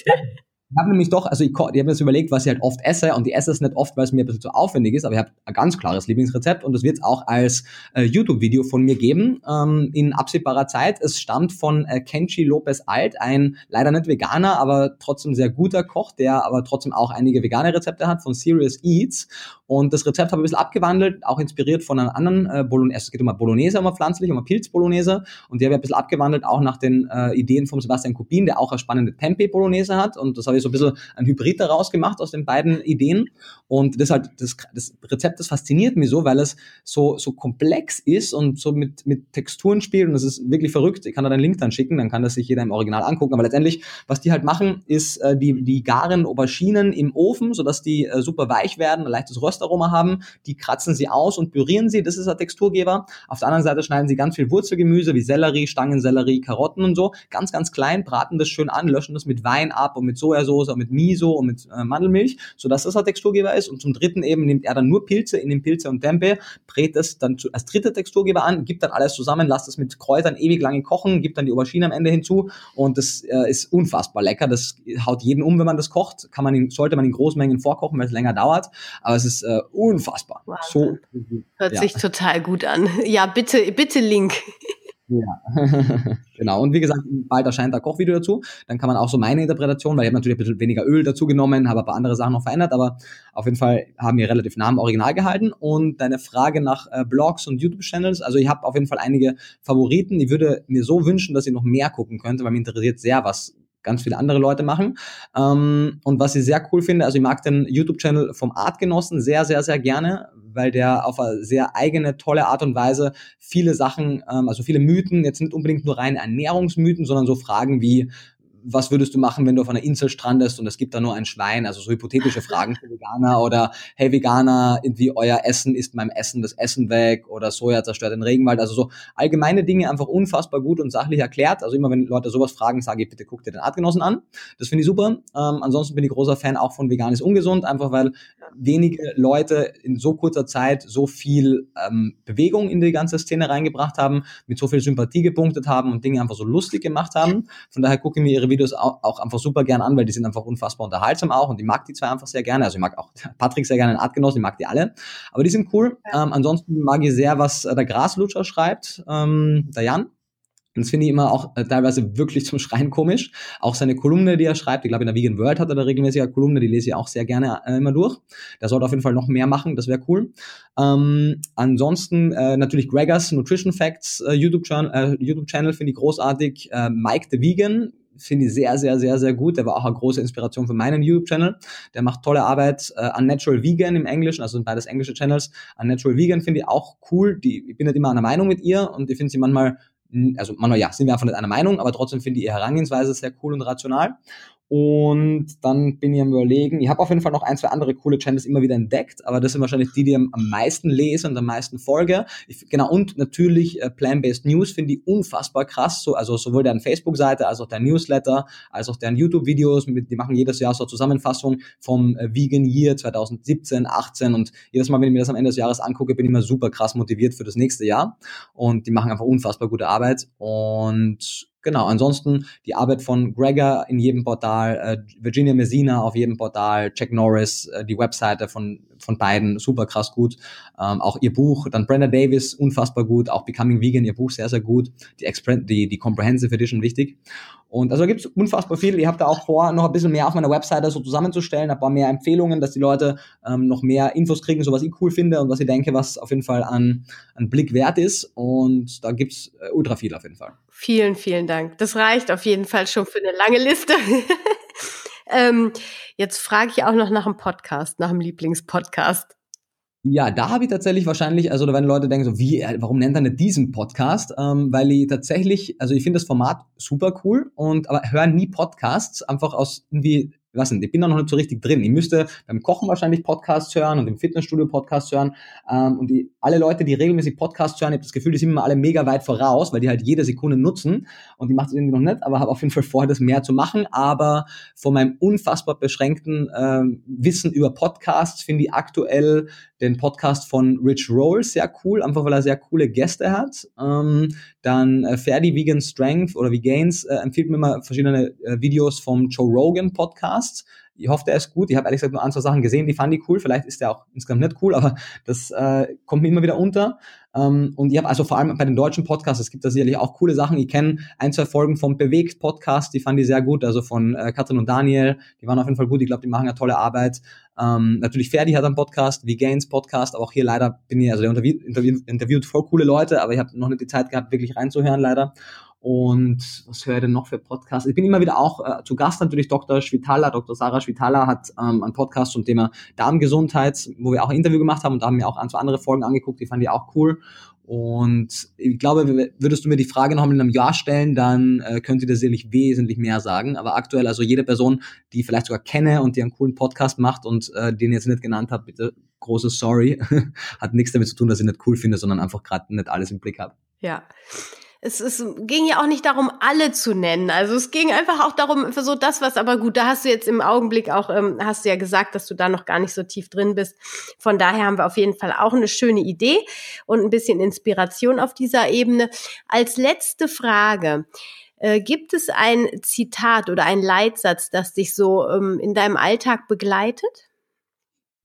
Ich habe nämlich doch, also ich, ich habe mir das überlegt, was ich halt oft esse und ich esse es nicht oft, weil es mir ein bisschen zu aufwendig ist, aber ich habe ein ganz klares Lieblingsrezept und das wird es auch als äh, YouTube-Video von mir geben ähm, in absehbarer Zeit. Es stammt von äh, Kenchi Lopez Alt, ein leider nicht Veganer, aber trotzdem sehr guter Koch, der aber trotzdem auch einige vegane Rezepte hat von Serious Eats. Und das Rezept habe ich ein bisschen abgewandelt, auch inspiriert von einer anderen äh, Bolognese, es geht um eine Bolognese, um eine pflanzliche, um eine Pilz-Bolognese. Und die habe ich ein bisschen abgewandelt, auch nach den äh, Ideen von Sebastian Kubin, der auch eine spannende Tempeh-Bolognese hat. Und das habe ich so ein bisschen ein Hybrid daraus gemacht aus den beiden Ideen. Und das halt, das, das Rezept, das fasziniert mich so, weil es so, so komplex ist und so mit, mit Texturen spielt und das ist wirklich verrückt. Ich kann da den Link dann schicken, dann kann das sich jeder im Original angucken. Aber letztendlich, was die halt machen, ist, äh, die, die garen Auberginen im Ofen, sodass die äh, super weich werden, ein leichtes Röstaroma haben. Die kratzen sie aus und pürieren sie. Das ist der Texturgeber. Auf der anderen Seite schneiden sie ganz viel Wurzelgemüse wie Sellerie, Stangensellerie, Karotten und so. Ganz, ganz klein, braten das schön an, löschen das mit Wein ab und mit Sojasauce und mit Miso und mit äh, Mandelmilch, sodass das ein Texturgeber ist. Und zum dritten eben nimmt er dann nur Pilze in den Pilze und Tempe, brät das dann zu, als dritter Texturgeber an, gibt dann alles zusammen, lasst es mit Kräutern ewig lange kochen, gibt dann die Aubergine am Ende hinzu und das äh, ist unfassbar lecker. Das haut jeden um, wenn man das kocht. Kann man in, sollte man in Großmengen vorkochen, weil es länger dauert. Aber es ist äh, unfassbar. So, Hört ja. sich total gut an. Ja, bitte, bitte Link. Ja, genau. Und wie gesagt, bald erscheint da Kochvideo dazu. Dann kann man auch so meine Interpretation, weil ich habe natürlich ein bisschen weniger Öl dazu genommen, habe ein paar andere Sachen noch verändert, aber auf jeden Fall haben wir relativ nah am Original gehalten. Und deine Frage nach äh, Blogs und YouTube-Channels, also ich habe auf jeden Fall einige Favoriten. Ich würde mir so wünschen, dass ich noch mehr gucken könnte, weil mich interessiert sehr, was ganz viele andere Leute machen. Ähm, und was ich sehr cool finde, also ich mag den YouTube-Channel vom Artgenossen sehr, sehr, sehr gerne, weil der auf eine sehr eigene, tolle Art und Weise viele Sachen, ähm, also viele Mythen, jetzt nicht unbedingt nur reine Ernährungsmythen, sondern so Fragen wie, was würdest du machen, wenn du auf einer Insel strandest und es gibt da nur ein Schwein? Also so hypothetische Fragen für Veganer oder hey Veganer, irgendwie euer Essen ist meinem Essen das Essen weg oder Soja zerstört den Regenwald. Also so allgemeine Dinge einfach unfassbar gut und sachlich erklärt. Also immer wenn Leute sowas fragen, sage ich bitte guck dir den Artgenossen an. Das finde ich super. Ähm, ansonsten bin ich großer Fan auch von Vegan ist ungesund, einfach weil wenige Leute in so kurzer Zeit so viel ähm, Bewegung in die ganze Szene reingebracht haben, mit so viel Sympathie gepunktet haben und Dinge einfach so lustig gemacht haben. Von daher gucke ich mir ihre Videos auch, einfach super gern an, weil die sind einfach unfassbar unterhaltsam auch und ich mag die zwei einfach sehr gerne. Also ich mag auch Patrick sehr gerne, den Artgenossen, ich mag die alle. Aber die sind cool. Ja. Ähm, ansonsten mag ich sehr, was äh, der Graslutscher schreibt, ähm, der Jan. Das finde ich immer auch äh, teilweise wirklich zum Schreien komisch. Auch seine Kolumne, die er schreibt, ich glaube in der Vegan World hat er da regelmäßig eine Kolumne, die lese ich auch sehr gerne äh, immer durch. Der sollte auf jeden Fall noch mehr machen, das wäre cool. Ähm, ansonsten äh, natürlich Gregors Nutrition Facts äh, YouTube-Channel äh, YouTube finde ich großartig. Äh, Mike the Vegan finde ich sehr, sehr, sehr, sehr gut. Der war auch eine große Inspiration für meinen YouTube-Channel. Der macht tolle Arbeit äh, an Natural Vegan im Englischen, also sind beides englische Channels. An Natural Vegan finde ich auch cool. Die, ich bin nicht immer einer Meinung mit ihr und ich finde sie manchmal also man, ja, sind wir einfach nicht einer Meinung, aber trotzdem finde ich ihre Herangehensweise sehr cool und rational. Und dann bin ich am überlegen, ich habe auf jeden Fall noch ein, zwei andere coole Channels immer wieder entdeckt, aber das sind wahrscheinlich die, die am meisten lese und am meisten folge. Ich, genau, und natürlich äh, Plan-Based News finde ich unfassbar krass, so, also sowohl deren Facebook-Seite als auch deren Newsletter, als auch deren YouTube-Videos, die machen jedes Jahr so Zusammenfassung vom äh, Vegan Year 2017, 18 und jedes Mal, wenn ich mir das am Ende des Jahres angucke, bin ich immer super krass motiviert für das nächste Jahr und die machen einfach unfassbar gute Arbeit und Genau, ansonsten die Arbeit von Gregor in jedem Portal, äh, Virginia Messina auf jedem Portal, Jack Norris, äh, die Webseite von, von beiden, super krass gut. Ähm, auch ihr Buch, dann Brenda Davis, unfassbar gut, auch Becoming Vegan, ihr Buch sehr, sehr gut. Die, Expre die, die Comprehensive Edition wichtig. Und also gibt es unfassbar viel. Ich habe da auch vor, noch ein bisschen mehr auf meiner Webseite so zusammenzustellen, ein paar mehr Empfehlungen, dass die Leute ähm, noch mehr Infos kriegen, so was ich cool finde und was ich denke, was auf jeden Fall an, an Blick wert ist. Und da gibt's äh, ultra viel auf jeden Fall. Vielen, vielen Dank. Das reicht auf jeden Fall schon für eine lange Liste. ähm, jetzt frage ich auch noch nach einem Podcast, nach einem Lieblingspodcast. Ja, da habe ich tatsächlich wahrscheinlich, also werden Leute denken so, wie, äh, warum nennt er nicht diesen Podcast? Ähm, weil ich tatsächlich, also ich finde das Format super cool und aber hören nie Podcasts, einfach aus irgendwie was denn, ich bin da noch nicht so richtig drin. Ich müsste beim Kochen wahrscheinlich Podcasts hören und im Fitnessstudio Podcasts hören. Ähm, und die, alle Leute, die regelmäßig Podcasts hören, ich habe das Gefühl, die sind immer alle mega weit voraus, weil die halt jede Sekunde nutzen. Und die macht es irgendwie noch nicht, aber habe auf jeden Fall vor, das mehr zu machen. Aber von meinem unfassbar beschränkten ähm, Wissen über Podcasts finde ich aktuell den Podcast von Rich Roll sehr cool, einfach weil er sehr coole Gäste hat. Ähm, dann äh, Ferdi Vegan Strength oder Vegans äh, empfiehlt mir immer verschiedene äh, Videos vom Joe Rogan Podcast. Ich hoffe, der ist gut. Ich habe ehrlich gesagt nur ein, zwei Sachen gesehen, die fand ich cool. Vielleicht ist der auch insgesamt nicht cool, aber das äh, kommt mir immer wieder unter. Ähm, und ich habe also vor allem bei den deutschen Podcasts, es gibt da sicherlich auch coole Sachen. Ich kenne ein, zwei Folgen vom Bewegt-Podcast, die fand ich sehr gut. Also von äh, Katrin und Daniel, die waren auf jeden Fall gut. Ich glaube, die machen eine tolle Arbeit. Ähm, natürlich Ferdi hat einen Podcast, wie Gains Podcast, aber auch hier leider bin ich, also der interviewt, interviewt voll coole Leute, aber ich habe noch nicht die Zeit gehabt, wirklich reinzuhören leider. Und was höre ich denn noch für Podcasts? Ich bin immer wieder auch äh, zu Gast natürlich Dr. Schwitala. Dr. Sarah Schwitala hat ähm, einen Podcast zum Thema Darmgesundheit, wo wir auch ein Interview gemacht haben und da haben wir auch ein, zwei andere Folgen angeguckt, die fand ich auch cool. Und ich glaube, würdest du mir die Frage noch in einem Jahr stellen, dann äh, könnte dir sicherlich wesentlich mehr sagen. Aber aktuell, also jede Person, die ich vielleicht sogar kenne und die einen coolen Podcast macht und äh, den jetzt nicht genannt habe, bitte großes Sorry. Hat nichts damit zu tun, dass ich nicht cool finde, sondern einfach gerade nicht alles im Blick habe. Ja es, es ging ja auch nicht darum, alle zu nennen. Also es ging einfach auch darum, für so das, was aber gut, da hast du jetzt im Augenblick auch, ähm, hast du ja gesagt, dass du da noch gar nicht so tief drin bist. Von daher haben wir auf jeden Fall auch eine schöne Idee und ein bisschen Inspiration auf dieser Ebene. Als letzte Frage. Äh, gibt es ein Zitat oder ein Leitsatz, das dich so ähm, in deinem Alltag begleitet?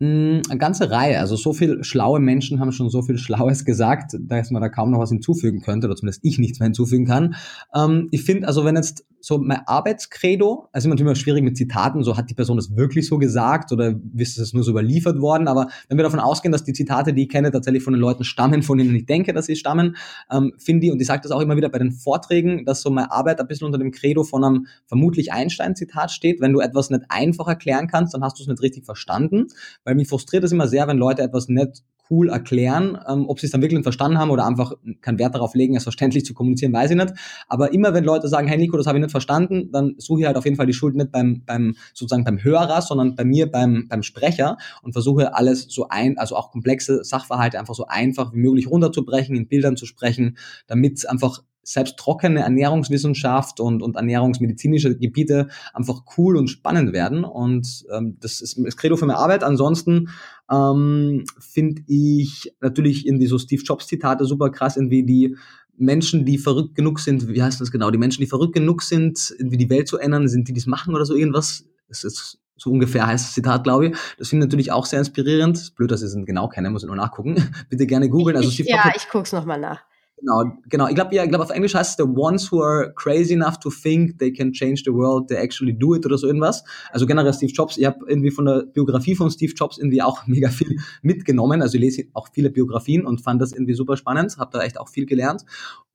Hm, eine ganze Reihe. Also so viel schlaue Menschen haben schon so viel Schlaues gesagt, dass man da kaum noch was hinzufügen könnte, oder zumindest ich nichts mehr hinzufügen kann. Ähm, ich finde, also wenn jetzt so mein Arbeitskredo, also immer schwierig mit Zitaten, so hat die Person das wirklich so gesagt oder ist es nur so überliefert worden, aber wenn wir davon ausgehen, dass die Zitate, die ich kenne, tatsächlich von den Leuten stammen, von denen ich denke, dass sie stammen, ähm, finde ich, und ich sage das auch immer wieder bei den Vorträgen, dass so meine Arbeit ein bisschen unter dem Credo von einem vermutlich Einstein-Zitat steht, wenn du etwas nicht einfach erklären kannst, dann hast du es nicht richtig verstanden, weil mich frustriert es immer sehr, wenn Leute etwas nicht cool erklären. Ähm, ob sie es dann wirklich verstanden haben oder einfach keinen Wert darauf legen, es verständlich zu kommunizieren, weiß ich nicht. Aber immer wenn Leute sagen, hey Nico, das habe ich nicht verstanden, dann suche ich halt auf jeden Fall die Schuld nicht beim, beim sozusagen beim Hörer, sondern bei mir beim, beim Sprecher und versuche alles so ein, also auch komplexe Sachverhalte einfach so einfach wie möglich runterzubrechen, in Bildern zu sprechen, damit einfach selbst trockene Ernährungswissenschaft und, und ernährungsmedizinische Gebiete einfach cool und spannend werden. Und ähm, das ist das Credo für meine Arbeit. Ansonsten ähm, finde ich natürlich irgendwie so Steve Jobs Zitate super krass, irgendwie die Menschen, die verrückt genug sind, wie heißt das genau? Die Menschen, die verrückt genug sind, irgendwie die Welt zu ändern, sind die, die es machen oder so irgendwas. Das ist so ungefähr heißt das Zitat, glaube ich. Das finde ich natürlich auch sehr inspirierend. Blöd, dass ich es genau kenne, muss ich nur nachgucken. Bitte gerne googeln. Also ja, ich guck's nochmal nach. Genau, genau. Ich glaube, ja, ich glaube, auf Englisch heißt es the ones who are crazy enough to think they can change the world, they actually do it oder so irgendwas. Also generell Steve Jobs. Ich habe irgendwie von der Biografie von Steve Jobs irgendwie auch mega viel mitgenommen. Also ich lese auch viele Biografien und fand das irgendwie super spannend. Habe da echt auch viel gelernt.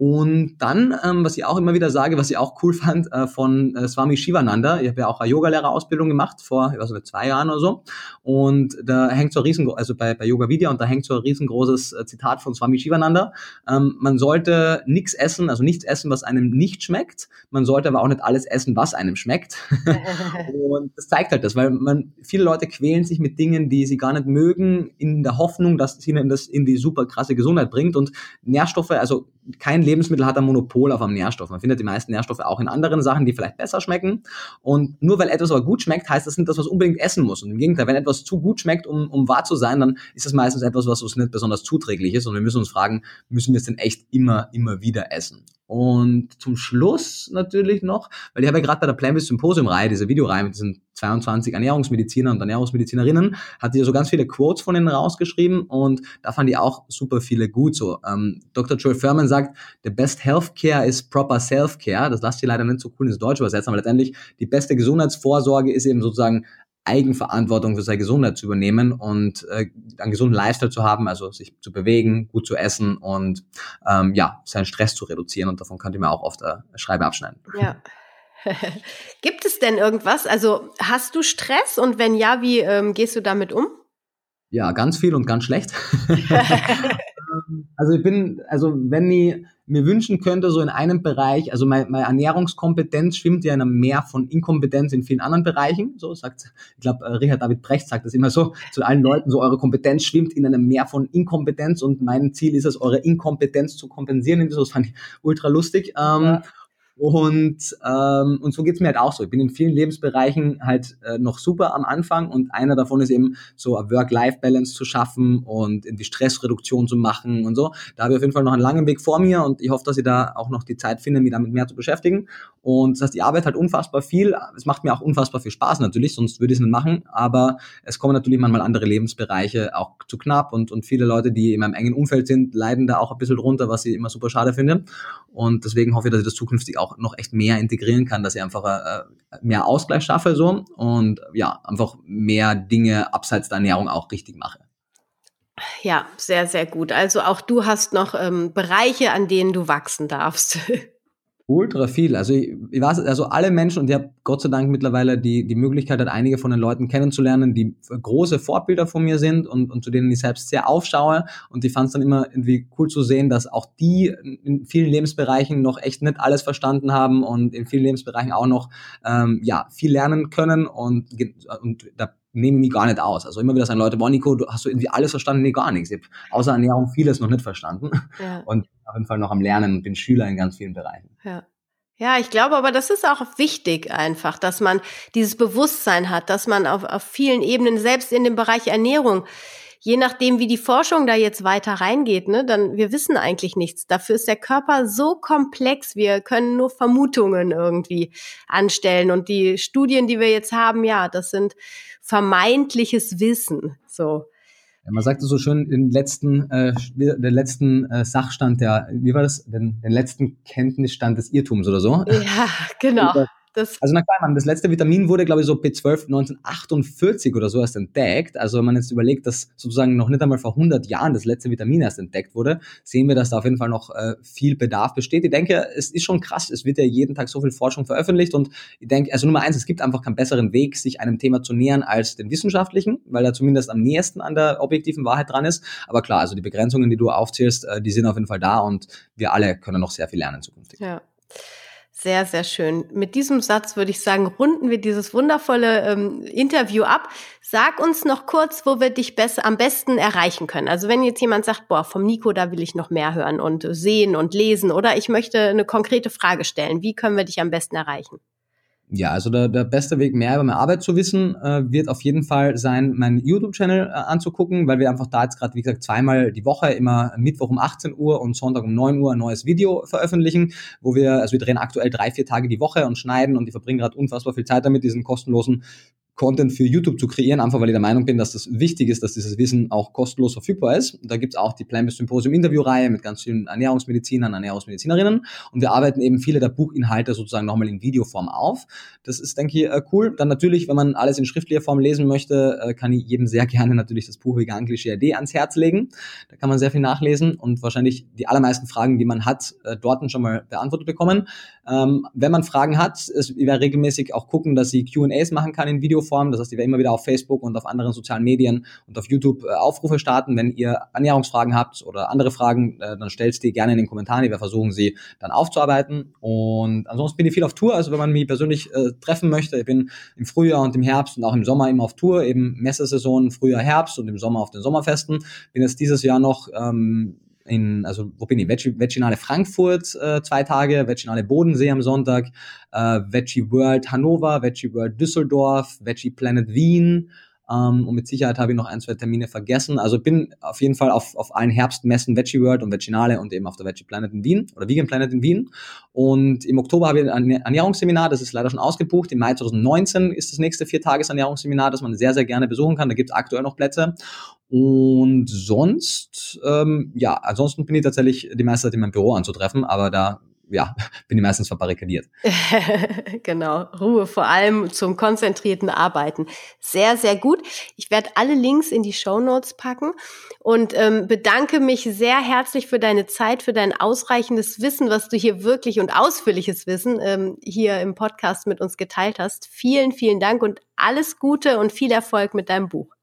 Und dann, ähm, was ich auch immer wieder sage, was ich auch cool fand, äh, von äh, Swami Shivananda. Ich habe ja auch eine Yogalehrerausbildung gemacht vor, ich weiß nicht, zwei Jahren oder so. Und da hängt so ein riesen, also bei, bei Yoga Vidya und da hängt so ein riesengroßes äh, Zitat von Swami Shivananda. Ähm, man sollte nichts essen, also nichts essen, was einem nicht schmeckt. Man sollte aber auch nicht alles essen, was einem schmeckt. und das zeigt halt das, weil man, viele Leute quälen sich mit Dingen, die sie gar nicht mögen, in der Hoffnung, dass es ihnen das in die super krasse Gesundheit bringt. Und Nährstoffe, also kein Lebensmittel hat ein Monopol auf einem Nährstoff. Man findet die meisten Nährstoffe auch in anderen Sachen, die vielleicht besser schmecken. Und nur weil etwas aber gut schmeckt, heißt das nicht, dass man es unbedingt essen muss. Und im Gegenteil, wenn etwas zu gut schmeckt, um, um wahr zu sein, dann ist das meistens etwas, was uns nicht besonders zuträglich ist. Und wir müssen uns fragen, müssen wir es denn echt immer, immer wieder essen? Und zum Schluss natürlich noch, weil ich habe ja gerade bei der Plan Symposium-Reihe, diese Videoreihe mit diesen 22 Ernährungsmediziner und Ernährungsmedizinerinnen, hat die so ganz viele Quotes von ihnen rausgeschrieben und da fand ich auch super viele gut so. Ähm, Dr. Joel Furman sagt, the best healthcare is proper self-care. Das lasst ihr leider nicht so cool ins Deutsche übersetzen, aber letztendlich die beste Gesundheitsvorsorge ist eben sozusagen Eigenverantwortung für seine Gesundheit zu übernehmen und äh, einen gesunden Lifestyle zu haben, also sich zu bewegen, gut zu essen und ähm, ja, seinen Stress zu reduzieren. Und davon könnte man auch oft äh, Schreibe abschneiden. Ja. Gibt es denn irgendwas? Also hast du Stress und wenn ja, wie ähm, gehst du damit um? Ja, ganz viel und ganz schlecht. also ich bin, also wenn ich mir wünschen könnte, so in einem Bereich, also meine, meine Ernährungskompetenz schwimmt ja in einem Meer von Inkompetenz in vielen anderen Bereichen. So sagt, ich glaube, äh, Richard David Brecht sagt das immer so zu allen Leuten, so eure Kompetenz schwimmt in einem Meer von Inkompetenz und mein Ziel ist es, eure Inkompetenz zu kompensieren. Das fand ich ultra lustig. Ähm, ja. Und, ähm, und so geht's mir halt auch so. Ich bin in vielen Lebensbereichen halt äh, noch super am Anfang und einer davon ist eben so Work-Life-Balance zu schaffen und in die Stressreduktion zu machen und so. Da habe ich auf jeden Fall noch einen langen Weg vor mir und ich hoffe, dass ich da auch noch die Zeit finde, mich damit mehr zu beschäftigen. Und das heißt, ich arbeite halt unfassbar viel. Es macht mir auch unfassbar viel Spaß natürlich, sonst würde ich es nicht machen. Aber es kommen natürlich manchmal andere Lebensbereiche auch zu knapp und, und viele Leute, die in meinem engen Umfeld sind, leiden da auch ein bisschen drunter, was ich immer super schade finde. Und deswegen hoffe ich, dass ich das zukünftig auch noch echt mehr integrieren kann, dass ich einfach äh, mehr Ausgleich schaffe so und ja, einfach mehr Dinge abseits der Ernährung auch richtig mache. Ja, sehr, sehr gut. Also auch du hast noch ähm, Bereiche, an denen du wachsen darfst. Ultra viel. Also ich, ich weiß, also alle Menschen und ich habe Gott sei Dank mittlerweile die, die Möglichkeit, hat einige von den Leuten kennenzulernen, die große Vorbilder von mir sind und, und zu denen ich selbst sehr aufschaue. Und ich fand es dann immer irgendwie cool zu sehen, dass auch die in vielen Lebensbereichen noch echt nicht alles verstanden haben und in vielen Lebensbereichen auch noch ähm, ja viel lernen können und, und da nehme mich gar nicht aus. Also immer wieder sagen Leute, boah Nico, du hast du irgendwie alles verstanden? Nee, gar nichts. Ich habe außer Ernährung vieles noch nicht verstanden. Ja. Und auf jeden Fall noch am Lernen und bin Schüler in ganz vielen Bereichen. Ja. Ja, ich glaube aber, das ist auch wichtig einfach, dass man dieses Bewusstsein hat, dass man auf, auf vielen Ebenen, selbst in dem Bereich Ernährung, je nachdem, wie die Forschung da jetzt weiter reingeht, ne, dann wir wissen eigentlich nichts. Dafür ist der Körper so komplex, wir können nur Vermutungen irgendwie anstellen. Und die Studien, die wir jetzt haben, ja, das sind vermeintliches Wissen. So. Man sagte so schön, den letzten, äh, den letzten äh, Sachstand der, wie war das, den, den letzten Kenntnisstand des Irrtums oder so. Ja, genau. Das also na klar, man, das letzte Vitamin wurde, glaube ich, so B12 1948 oder so erst entdeckt. Also wenn man jetzt überlegt, dass sozusagen noch nicht einmal vor 100 Jahren das letzte Vitamin erst entdeckt wurde, sehen wir, dass da auf jeden Fall noch äh, viel Bedarf besteht. Ich denke, es ist schon krass. Es wird ja jeden Tag so viel Forschung veröffentlicht und ich denke, also Nummer eins, es gibt einfach keinen besseren Weg, sich einem Thema zu nähern als den wissenschaftlichen, weil er zumindest am nächsten an der objektiven Wahrheit dran ist. Aber klar, also die Begrenzungen, die du aufzählst, äh, die sind auf jeden Fall da und wir alle können noch sehr viel lernen zukünftig. Ja. Sehr, sehr schön. Mit diesem Satz würde ich sagen, runden wir dieses wundervolle ähm, Interview ab. Sag uns noch kurz, wo wir dich besser, am besten erreichen können. Also wenn jetzt jemand sagt, boah, vom Nico, da will ich noch mehr hören und sehen und lesen oder ich möchte eine konkrete Frage stellen. Wie können wir dich am besten erreichen? Ja, also der, der beste Weg, mehr über meine Arbeit zu wissen, äh, wird auf jeden Fall sein, meinen YouTube-Channel äh, anzugucken, weil wir einfach da jetzt gerade, wie gesagt, zweimal die Woche, immer Mittwoch um 18 Uhr und Sonntag um 9 Uhr ein neues Video veröffentlichen, wo wir, also wir drehen aktuell drei, vier Tage die Woche und schneiden und die verbringen gerade unfassbar viel Zeit damit, diesen kostenlosen Content für YouTube zu kreieren, einfach weil ich der Meinung bin, dass das wichtig ist, dass dieses Wissen auch kostenlos verfügbar ist. Da gibt's auch die Plant-Based Symposium Interviewreihe mit ganz vielen Ernährungsmedizinern, Ernährungsmedizinerinnen und wir arbeiten eben viele der Buchinhalte sozusagen nochmal in Videoform auf. Das ist, denke ich, äh, cool. Dann natürlich, wenn man alles in schriftlicher Form lesen möchte, äh, kann ich jedem sehr gerne natürlich das Buch Vegan Klischee AD ans Herz legen. Da kann man sehr viel nachlesen und wahrscheinlich die allermeisten Fragen, die man hat, äh, dort schon mal beantwortet bekommen. Ähm, wenn man Fragen hat, ich werde regelmäßig auch gucken, dass ich Q&As machen kann in Video Videoform. Das heißt, ich werde immer wieder auf Facebook und auf anderen sozialen Medien und auf YouTube äh, Aufrufe starten. Wenn ihr Ernährungsfragen habt oder andere Fragen, äh, dann stellt die gerne in den Kommentaren. Wir versuchen sie dann aufzuarbeiten. Und ansonsten bin ich viel auf Tour. Also wenn man mich persönlich äh, treffen möchte, ich bin im Frühjahr und im Herbst und auch im Sommer immer auf Tour, eben Messesaison, Frühjahr, Herbst und im Sommer auf den Sommerfesten. Bin jetzt dieses Jahr noch ähm, in, also wo bin ich? Veg Veginale Frankfurt äh, zwei Tage, Veginale Bodensee am Sonntag, äh, Veggie World Hannover, Veggie World Düsseldorf, Veggie Planet Wien ähm, und mit Sicherheit habe ich noch ein, zwei Termine vergessen. Also bin auf jeden Fall auf, auf allen Herbstmessen Veggie World und Veginale und eben auf der Veggie Planet in Wien oder Vegan Planet in Wien. Und im Oktober habe ich ein Ernährungsseminar, das ist leider schon ausgebucht. Im Mai 2019 ist das nächste Vier-Tages-Ernährungsseminar, das man sehr, sehr gerne besuchen kann. Da gibt es aktuell noch Plätze. Und sonst, ähm, ja, ansonsten bin ich tatsächlich die meiste Zeit in meinem Büro anzutreffen, aber da ja, bin ich meistens verbarrikadiert. genau, Ruhe vor allem zum konzentrierten Arbeiten. Sehr, sehr gut. Ich werde alle Links in die Show Notes packen und ähm, bedanke mich sehr herzlich für deine Zeit, für dein ausreichendes Wissen, was du hier wirklich und ausführliches Wissen ähm, hier im Podcast mit uns geteilt hast. Vielen, vielen Dank und alles Gute und viel Erfolg mit deinem Buch.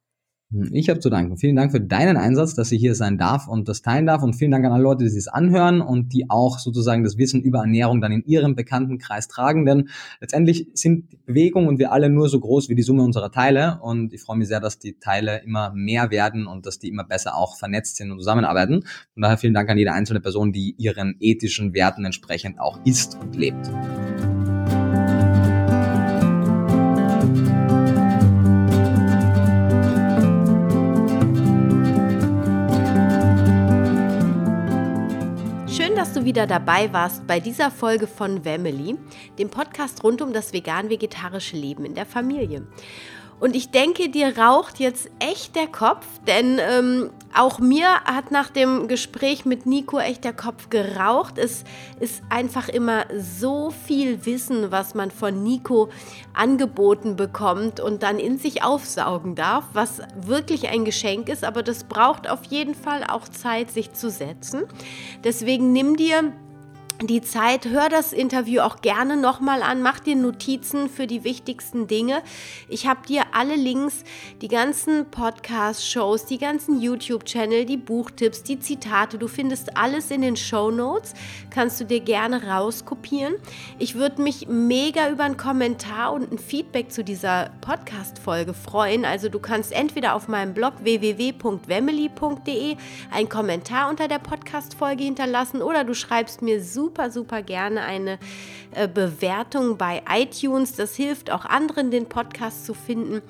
Hm, ich habe zu danken. Vielen Dank für deinen Einsatz, dass ich hier sein darf und das teilen darf. Und vielen Dank an alle Leute, die es anhören und die auch sozusagen das Wissen über Ernährung dann in ihrem Bekanntenkreis tragen. Denn letztendlich sind Bewegung und wir alle nur so groß wie die Summe unserer Teile. Und ich freue mich sehr, dass die Teile immer mehr werden und dass die immer besser auch vernetzt sind und zusammenarbeiten. Von daher vielen Dank an jede einzelne Person, die ihren ethischen Werten entsprechend auch ist und lebt. Dass du wieder dabei warst bei dieser Folge von Family, dem Podcast rund um das vegan-vegetarische Leben in der Familie. Und ich denke, dir raucht jetzt echt der Kopf, denn ähm, auch mir hat nach dem Gespräch mit Nico echt der Kopf geraucht. Es ist einfach immer so viel Wissen, was man von Nico angeboten bekommt und dann in sich aufsaugen darf, was wirklich ein Geschenk ist, aber das braucht auf jeden Fall auch Zeit, sich zu setzen. Deswegen nimm dir die Zeit. Hör das Interview auch gerne nochmal an. Mach dir Notizen für die wichtigsten Dinge. Ich habe dir alle Links, die ganzen Podcast-Shows, die ganzen YouTube-Channel, die Buchtipps, die Zitate. Du findest alles in den Show Notes. Kannst du dir gerne rauskopieren. Ich würde mich mega über einen Kommentar und ein Feedback zu dieser Podcast-Folge freuen. Also du kannst entweder auf meinem Blog www.wemily.de einen Kommentar unter der Podcast-Folge hinterlassen oder du schreibst mir super super, super gerne eine äh, Bewertung bei iTunes. Das hilft auch anderen, den Podcast zu finden.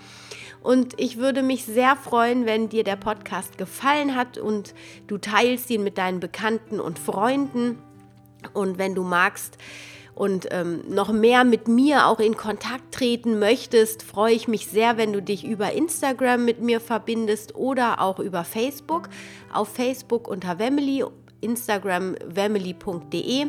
Und ich würde mich sehr freuen, wenn dir der Podcast gefallen hat und du teilst ihn mit deinen Bekannten und Freunden. Und wenn du magst, und ähm, noch mehr mit mir auch in Kontakt treten möchtest, freue ich mich sehr, wenn du dich über Instagram mit mir verbindest oder auch über Facebook. Auf Facebook unter Wemily Instagram family.de.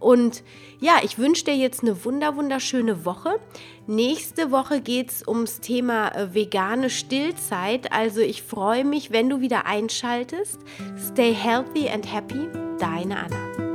Und ja, ich wünsche dir jetzt eine wunder wunderschöne Woche. Nächste Woche geht es ums Thema äh, vegane Stillzeit. Also ich freue mich, wenn du wieder einschaltest. Stay healthy and happy. Deine Anna.